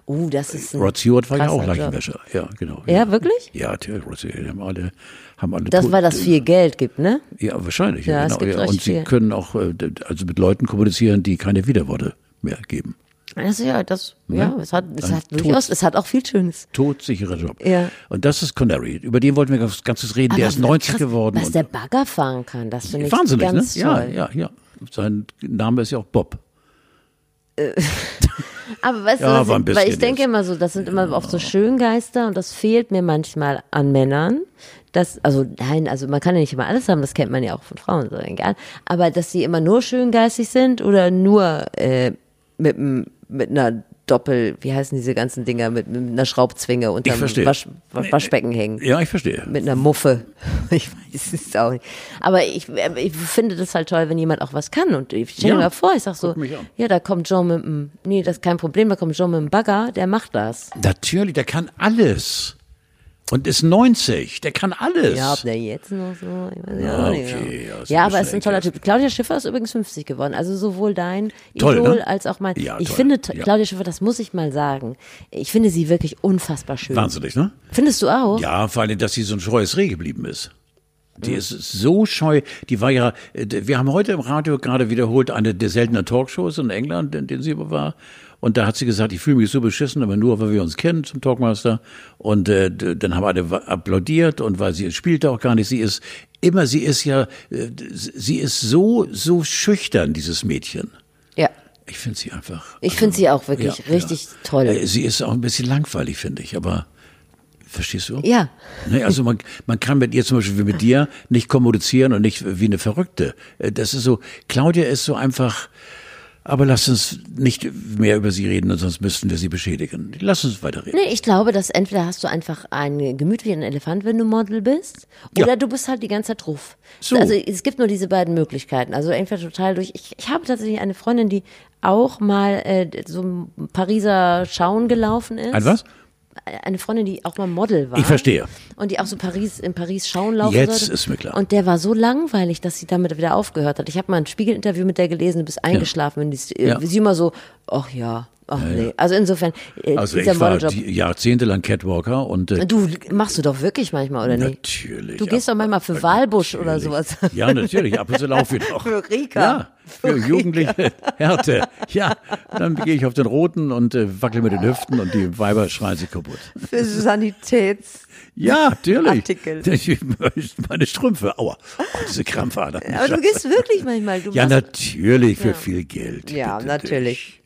Oh, das ist ein Rod Stewart war ja auch. Leichenwäscher. Ja, genau. Ja, wirklich? Ja, der Rod Stewart, die haben alle, haben alle Das, weil das viel Geld gibt, ne? Ja, wahrscheinlich. Ja, Ja, es genau. gibt ja. Und sie viel. können auch, äh, also mit Leuten kommunizieren, die keine Widerworte mehr geben. Also ja, das, ja, es hat, es hat durchaus, es hat auch viel Schönes. Todsicherer Job. Ja. Und das ist Connery. Über den wollten wir ganz Ganzes reden. der Aber ist 90 krass, geworden. Was und- der Bagger fahren kann, das finde ich Wahnsinnig, ganz ne? toll. Ja, ja, ja. Sein Name ist ja auch Bob. Aber weißt Ja, du, ich, weil ich denke immer so, das sind immer oft so Schöngeister und das fehlt mir manchmal an Männern. Das, also nein, also man kann ja nicht immer alles haben, das kennt man ja auch von Frauen, so egal. Aber dass sie immer nur schöngeistig sind oder nur äh, mit, m- mit einer Doppel, wie heißen diese ganzen Dinger, mit, mit einer Schraubzwinge unterm. Wasch, Wasch, Waschbecken hängen. Ja, ich verstehe. Mit einer Muffe. Ich weiß es auch nicht. Aber ich, ich finde das halt toll, wenn jemand auch was kann. Und ich stelle Ja. mir vor, ich sag so, ja, da kommt John mit dem, nee, das ist kein Problem, da kommt John mit dem Bagger, der macht das. Natürlich, der kann alles. Und ist 90, der kann alles. Ja, ob der jetzt noch so, ich weiß Ja, auch nicht. okay, ja, ja, ist ja ein aber ist ein toller Typ. Claudia Schiffer ist übrigens 50 geworden. Also sowohl dein Toll, Idol ne? als auch mein. Ja, ich toll. finde Ja. Claudia Schiffer, das muss ich mal sagen. Ich finde sie wirklich unfassbar schön. Wahnsinnig, ne? Findest du auch? Ja, vor allem, dass sie so ein scheues Reh geblieben ist. Die ist so scheu. Die war ja, äh, wir haben heute im Radio gerade wiederholt eine der seltenen Talkshows in England, in denen sie war. Und da hat sie gesagt, ich fühle mich so beschissen, aber nur, weil wir uns kennen zum Talkmaster. Und äh, dann haben alle applaudiert und weil sie spielte auch gar nicht. Sie ist immer, sie ist ja, äh, sie ist so, so schüchtern, dieses Mädchen. Ja. Ich finde sie einfach. Ich finde sie auch wirklich Ja, richtig ja. toll. Äh, Sie ist auch ein bisschen langweilig, finde ich, aber verstehst du? Ja. Ne, also man, man kann mit ihr zum Beispiel wie mit dir nicht kommunizieren und nicht wie eine Verrückte. Äh, Das ist so, Claudia ist so einfach, aber lass uns nicht mehr über sie reden, sonst müssten wir sie beschädigen. Lass uns weiterreden. Nee, ich glaube, dass entweder hast du einfach ein Gemüt wie ein Elefant, wenn du Model bist, Ja. oder du bist halt die ganze Zeit drauf. So. Also es gibt nur diese beiden Möglichkeiten. Also entweder total durch. Ich, ich habe tatsächlich eine Freundin, die auch mal äh, so ein Pariser Schauen gelaufen ist. Ein was? Eine Freundin, die auch mal Model war. Ich verstehe. Und die auch so Paris, in Paris schauen laufen Jetzt sollte. ist mir klar. Und der war so langweilig, dass sie damit wieder aufgehört hat. Ich habe mal ein Spiegelinterview mit der gelesen, du bist eingeschlafen. Und die, Ja. sie immer so, ach ja, ach nee. Also insofern, äh, Also ich war die- jahrzehntelang Catwalker und äh, Du machst du doch wirklich manchmal, oder nicht? natürlich. Du gehst doch manchmal für aber Walbusch oder natürlich. sowas. Ja, natürlich. Ab und zu laufe ich noch. Für Rika. Ja, für, Für Rika. jugendliche Härte. Ja, dann gehe ich auf den roten und äh, wackel mit den Hüften und die Weiber schreien sich kaputt. Für Sanitäts. Ja, natürlich. Artikel. Meine Strümpfe, aua. Oh, diese Krampfader. Aber du gehst wirklich manchmal. Du ja, natürlich für Ja. viel Geld. Ja, bitte natürlich. Dich.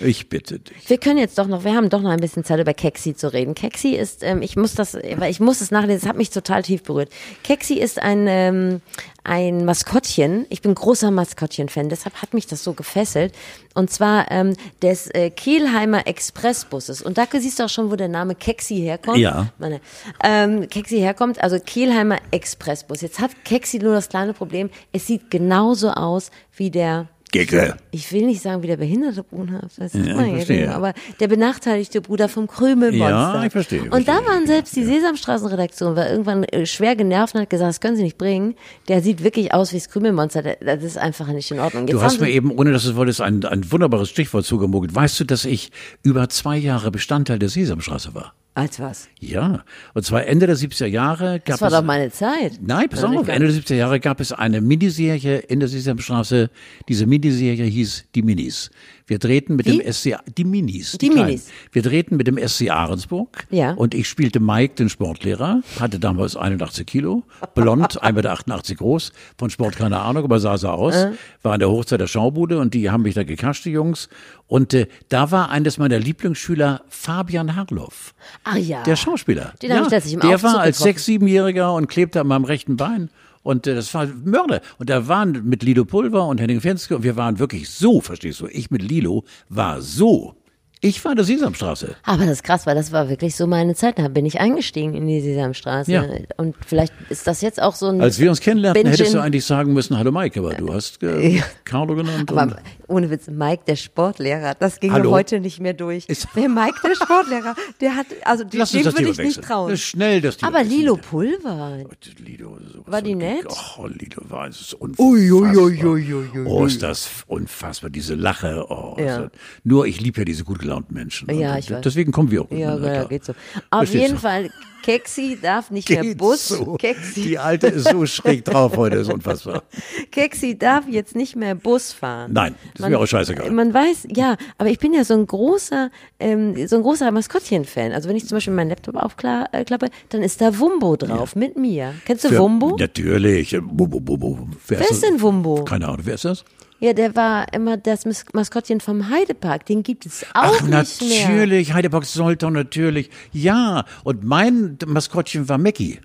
Ich bitte dich. Wir können jetzt doch noch, wir haben doch noch ein bisschen Zeit über Kexi zu reden. Kexi ist, ähm, ich muss das, weil ich muss es nachlesen, es hat mich total tief berührt. Kexi ist ein, ähm, ein Maskottchen. Ich bin großer Maskottchen-Fan, deshalb hat mich das so gefesselt. Und zwar ähm, des äh, Kielheimer Expressbusses. Und da siehst du auch schon, wo der Name Kexi herkommt. Ja. Meine, ähm, Kexi herkommt, also Kielheimer Expressbus. Jetzt hat Kexi nur das kleine Problem, es sieht genauso aus wie der Gecke. ich will nicht sagen, wie der behinderte Bruder, das sagt Ja, ja verstehe. aber der benachteiligte Bruder vom Krümelmonster. Ja, ich verstehe, Und da verstehe. waren selbst die Sesamstraßenredaktion, war irgendwann äh, schwer genervt und hat gesagt, das können Sie nicht bringen. Der sieht wirklich aus wie das Krümelmonster. Das ist einfach nicht in Ordnung. Jetzt Du hast mir eben, ohne dass du es wolltest, ein, ein wunderbares Stichwort zugemogelt. Weißt du, dass ich über zwei Jahre Bestandteil der Sesamstraße war? Als was? Ja, und zwar Ende der 70er Jahre gab Das war es. doch meine Zeit. Nein, pass auf, Ende der 70er Jahre gab es eine Miniserie in der Sesamstraße. Diese Miniserie hieß Die Minis. Wir drehten mit Wie? dem SC, die Minis. Die kleinen. Minis. Wir drehten mit dem SC Ahrensburg. Ja. Und ich spielte Mike, den Sportlehrer, hatte damals 81 Kilo, blond, 1,88 Meter groß, von Sport keine Ahnung, aber sah so aus, Äh. war in der Hochzeit der Schaubude und die haben mich da gekascht, die Jungs. Und äh, da war eines meiner Lieblingsschüler Fabian Harloff. Ach ja. Der Schauspieler. Den habe ich letztlich im Der Aufzug war als getroffen. sechs, siebenjähriger und klebte an meinem rechten Bein. Und äh, das war Mörder. Und da waren mit Lido Pulver und Henning Fenske und wir waren wirklich so, verstehst du, ich mit Lilo war so. Ich war in der Sesamstraße. Aber das ist krass, weil das war wirklich so meine Zeit. Da bin ich eingestiegen in die Sesamstraße. Ja. Und vielleicht ist das jetzt auch so ein. Als wir uns kennenlernten, hättest du eigentlich sagen müssen, hallo Mike, aber du hast äh, Carlo genannt. Aber ohne Witz, Mike, der Sportlehrer, das ging Hallo? heute nicht mehr durch. Ist- der Mike, der Sportlehrer, der hat, also dem würde ich nicht trauen. Das ist schnell das Thema Aber. Lilo Pulver, Lido, so, War die nett? Oh, Lido war es ist unfassbar. Ui, ui, ui, ui, ui. Oh, ist das unfassbar, diese Lache. Oh, Ja. ist das- Nur ich liebe ja diese gut gelaunten Menschen. Ja, ich weiß. Deswegen kommen wir auch ja, ja, geht so. Auf jeden? Fall, Keksi darf nicht mehr Geht Bus. so. Keksi, Die Alte ist so schräg drauf heute, ist unfassbar. Keksi darf jetzt nicht mehr Bus fahren. Nein, das ist mir auch scheißegal. Man weiß, ja, aber ich bin ja so ein großer, ähm, so ein großer Maskottchen-Fan. Also wenn ich zum Beispiel meinen Laptop aufklappe, äh, dann ist da Wumbo drauf mit mir. Kennst du Für- Wumbo? Natürlich. Wumbo, Wumbo. Wer, Wer ist denn Wumbo? Keine Ahnung, wer ist das? Ja, der war immer das Mas- Maskottchen vom Heidepark. Den gibt es auch Ach, nicht mehr. natürlich. Heidepark Soltau, natürlich. Ja. Und mein Maskottchen war Mackie.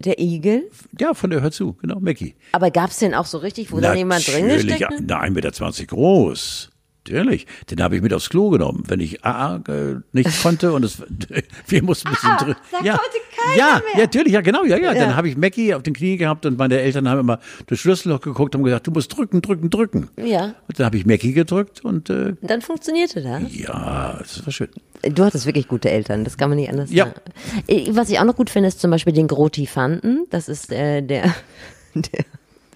Der Igel. Ja, von der Hör zu, genau, Mackie. Aber gab's den auch so richtig, wo dann jemand drin Natürlich, gesteckt hat? ja, 1,20 Meter groß. Natürlich. Den habe ich mit aufs Klo genommen, wenn ich AA äh, nicht konnte und es wir mussten ein bisschen AA, drin. sagt ja, ja, mehr. ja, natürlich, ja, genau, ja, ja. Ja. Dann habe ich Mackie auf den Knie gehabt und meine Eltern haben immer das Schlüsselloch geguckt und gesagt, du musst drücken, drücken, drücken. Ja. Und dann habe ich Mackie gedrückt und äh, Und dann funktionierte das. ja, das war schön. Du hattest wirklich gute Eltern, das kann man nicht anders Ja. sagen. Äh, Was ich auch noch gut finde, ist zum Beispiel den Grotifanten. Das ist äh, der, der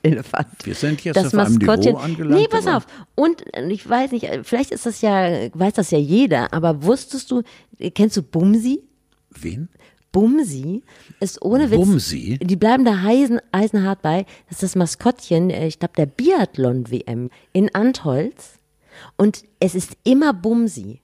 Elefant. Wir sind jetzt das auf einem Maskottchen. Niveau angelangt, Nee, pass auf. Und äh, ich weiß nicht, äh, vielleicht ist das ja, weiß das ja jeder, aber wusstest du, äh, kennst du Bumsi? Wen? Bumsi ist ohne Witz. Bumsi? Die bleiben da heisen, eisenhart bei. Das ist das Maskottchen, ich glaube, der Biathlon-WM in Antholz. Und es ist immer Bumsi.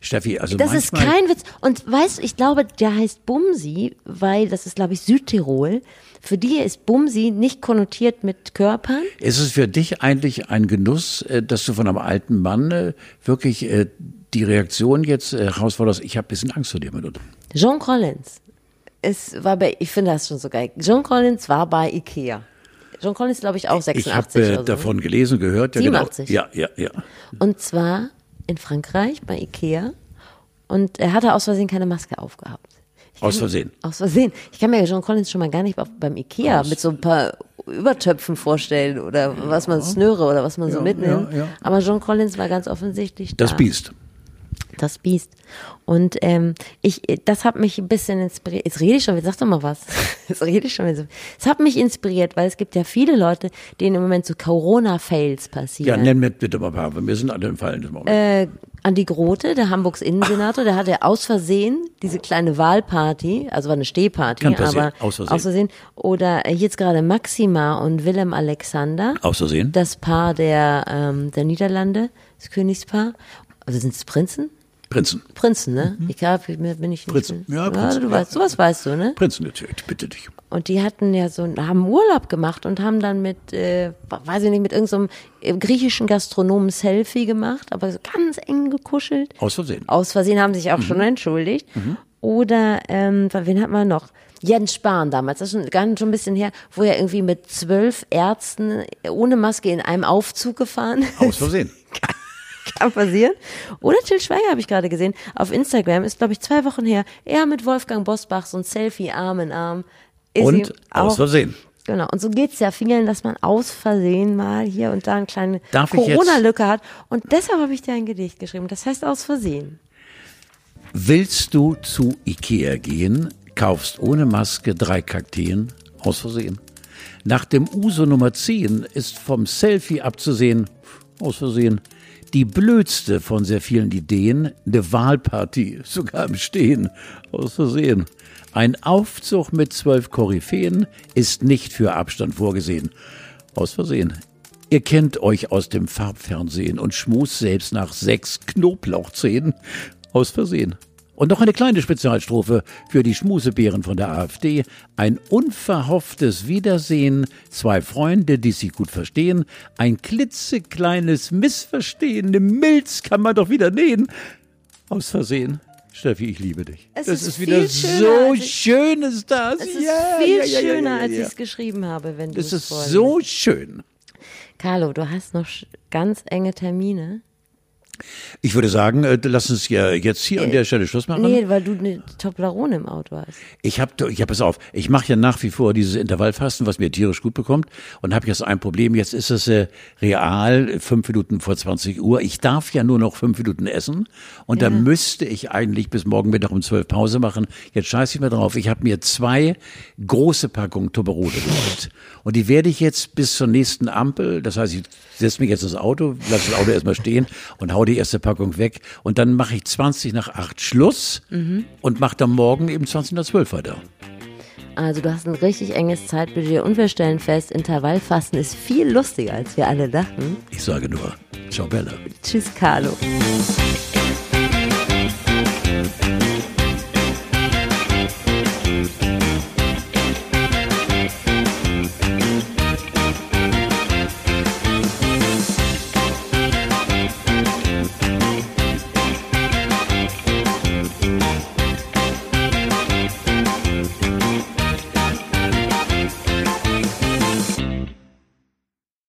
Steffi, also Das ist kein Witz. Und weißt du, ich glaube, der heißt Bumsi, weil das ist, glaube ich, Südtirol. Für die ist Bumsi nicht konnotiert mit Körpern. Ist es für dich eigentlich ein Genuss, äh, dass du von einem alten Mann äh, wirklich äh, die Reaktion jetzt herausforderst, ich habe ein bisschen Angst vor dir, Minute. Jean Collins. Es war bei, ich finde das schon so geil. Jean Collins war bei Ikea. Jean Collins, glaube ich, auch Ich 86 habe äh, so. davon gelesen, gehört. Ja, 87. Genau. Ja, ja, ja. Und zwar in Frankreich bei Ikea. Und er hatte aus Versehen keine Maske aufgehabt. Aus Versehen. Aus Versehen. Ich kann mir John Collins schon mal gar nicht beim Ikea Aus- mit so ein paar Übertöpfen vorstellen oder was man Snöre oder was man so Ja, mitnimmt. ja, ja. Aber John Collins war ganz offensichtlich Das da. Biest. Das Biest. Und ähm, ich, das hat mich ein bisschen inspiriert. Jetzt rede ich schon, wieder, sag doch mal was. Jetzt rede ich schon. Es hat mich inspiriert, weil es gibt ja viele Leute, denen im Moment so Corona-Fails Ja, passieren. nenn mir bitte mal ein paar. Wir sind alle im Fallen des Moments. äh, Andi Grote, der Hamburgs Innensenator, der hatte aus Versehen diese kleine Wahlparty, also war eine Stehparty, aber aus Versehen. aus Versehen. Oder jetzt gerade Maxima und Willem Alexander, Aus Versehen. das Paar der, ähm, der Niederlande, das Königspaar. Also sind es Prinzen? Prinzen. Prinzen, ne? Ich glaube, mir bin ich nicht. Prinzen. Ja, ja Prinzen, du ja. weißt, sowas weißt du, ne? Prinzen natürlich, bitte dich. Und die hatten ja so, haben Urlaub gemacht und haben dann mit, äh, weiß ich nicht, mit irgendeinem so griechischen Gastronomen Selfie gemacht, aber so ganz eng gekuschelt. Aus Versehen. Aus Versehen haben sich auch Mhm. schon entschuldigt. Oder, ähm, wen hat man noch? Jens Spahn damals, das ist schon, nicht schon ein bisschen her, wo er irgendwie mit zwölf Ärzten ohne Maske in einem Aufzug gefahren ist. Aus Versehen. Kann passieren. Oder Till Schweiger habe ich gerade gesehen. Auf Instagram ist, glaube ich, zwei Wochen her. Er mit Wolfgang Bosbach, so ein Selfie Arm in Arm. Ist Und aus Versehen. Genau. Und so geht's ja vielen, dass man aus Versehen mal hier und da eine kleine Corona-Lücke hat. Und deshalb habe ich dir ein Gedicht geschrieben. Das heißt aus Versehen. Willst du zu Ikea gehen, kaufst ohne Maske drei Kakteen, aus Versehen. Nach dem Uso Nummer 10 ist vom Selfie abzusehen, aus Versehen, die blödste von sehr vielen Ideen, eine Wahlparty, sogar im Stehen, aus Versehen. Ein Aufzug mit zwölf Koryphäen ist nicht für Abstand vorgesehen, aus Versehen. Ihr kennt euch aus dem Farbfernsehen und schmust selbst nach sechs Knoblauchzähnen. Aus Versehen. Und noch eine kleine Spezialstrophe für die Schmusebären von der AfD. Ein unverhofftes Wiedersehen, zwei Freunde, die sich gut verstehen, ein klitzekleines Missverstehen, eine Milz kann man doch wieder nähen. Aus Versehen. Steffi, ich liebe dich. Es das ist ist, wieder so ich- schön ist das. Es ist ja, viel ja, ja, schöner, als ich es geschrieben habe, wenn du Das es ist vorliest. so schön. Carlo, du hast noch ganz enge Termine. Ich würde sagen, äh, lass uns ja jetzt hier an der Stelle Schluss machen. Nee, weil du eine Toblerone im Auto hast. Ich habe, ich hab, pass auf, ich mache ja nach wie vor dieses Intervallfasten, was mir tierisch gut bekommt und habe jetzt ein Problem. Jetzt ist es äh, real fünf Minuten vor 20 Uhr. Ich darf ja nur noch fünf Minuten essen und dann müsste ich eigentlich bis morgen Mittag um zwölf Pause machen. Jetzt scheiße ich mir drauf. Ich habe mir zwei große Packungen Toblerone geholt und die werde ich jetzt bis zur nächsten Ampel. Das heißt, ich setze mich jetzt ins Auto, lasse das Auto erstmal stehen und hau die erste Packung weg und dann mache ich 20 nach 8 Schluss und mache dann morgen eben 20 nach 12 weiter. Also du hast ein richtig enges Zeitbudget und wir stellen fest, Intervallfasten ist viel lustiger, als wir alle dachten. Ich sage nur, ciao Bella. Tschüss, Carlo.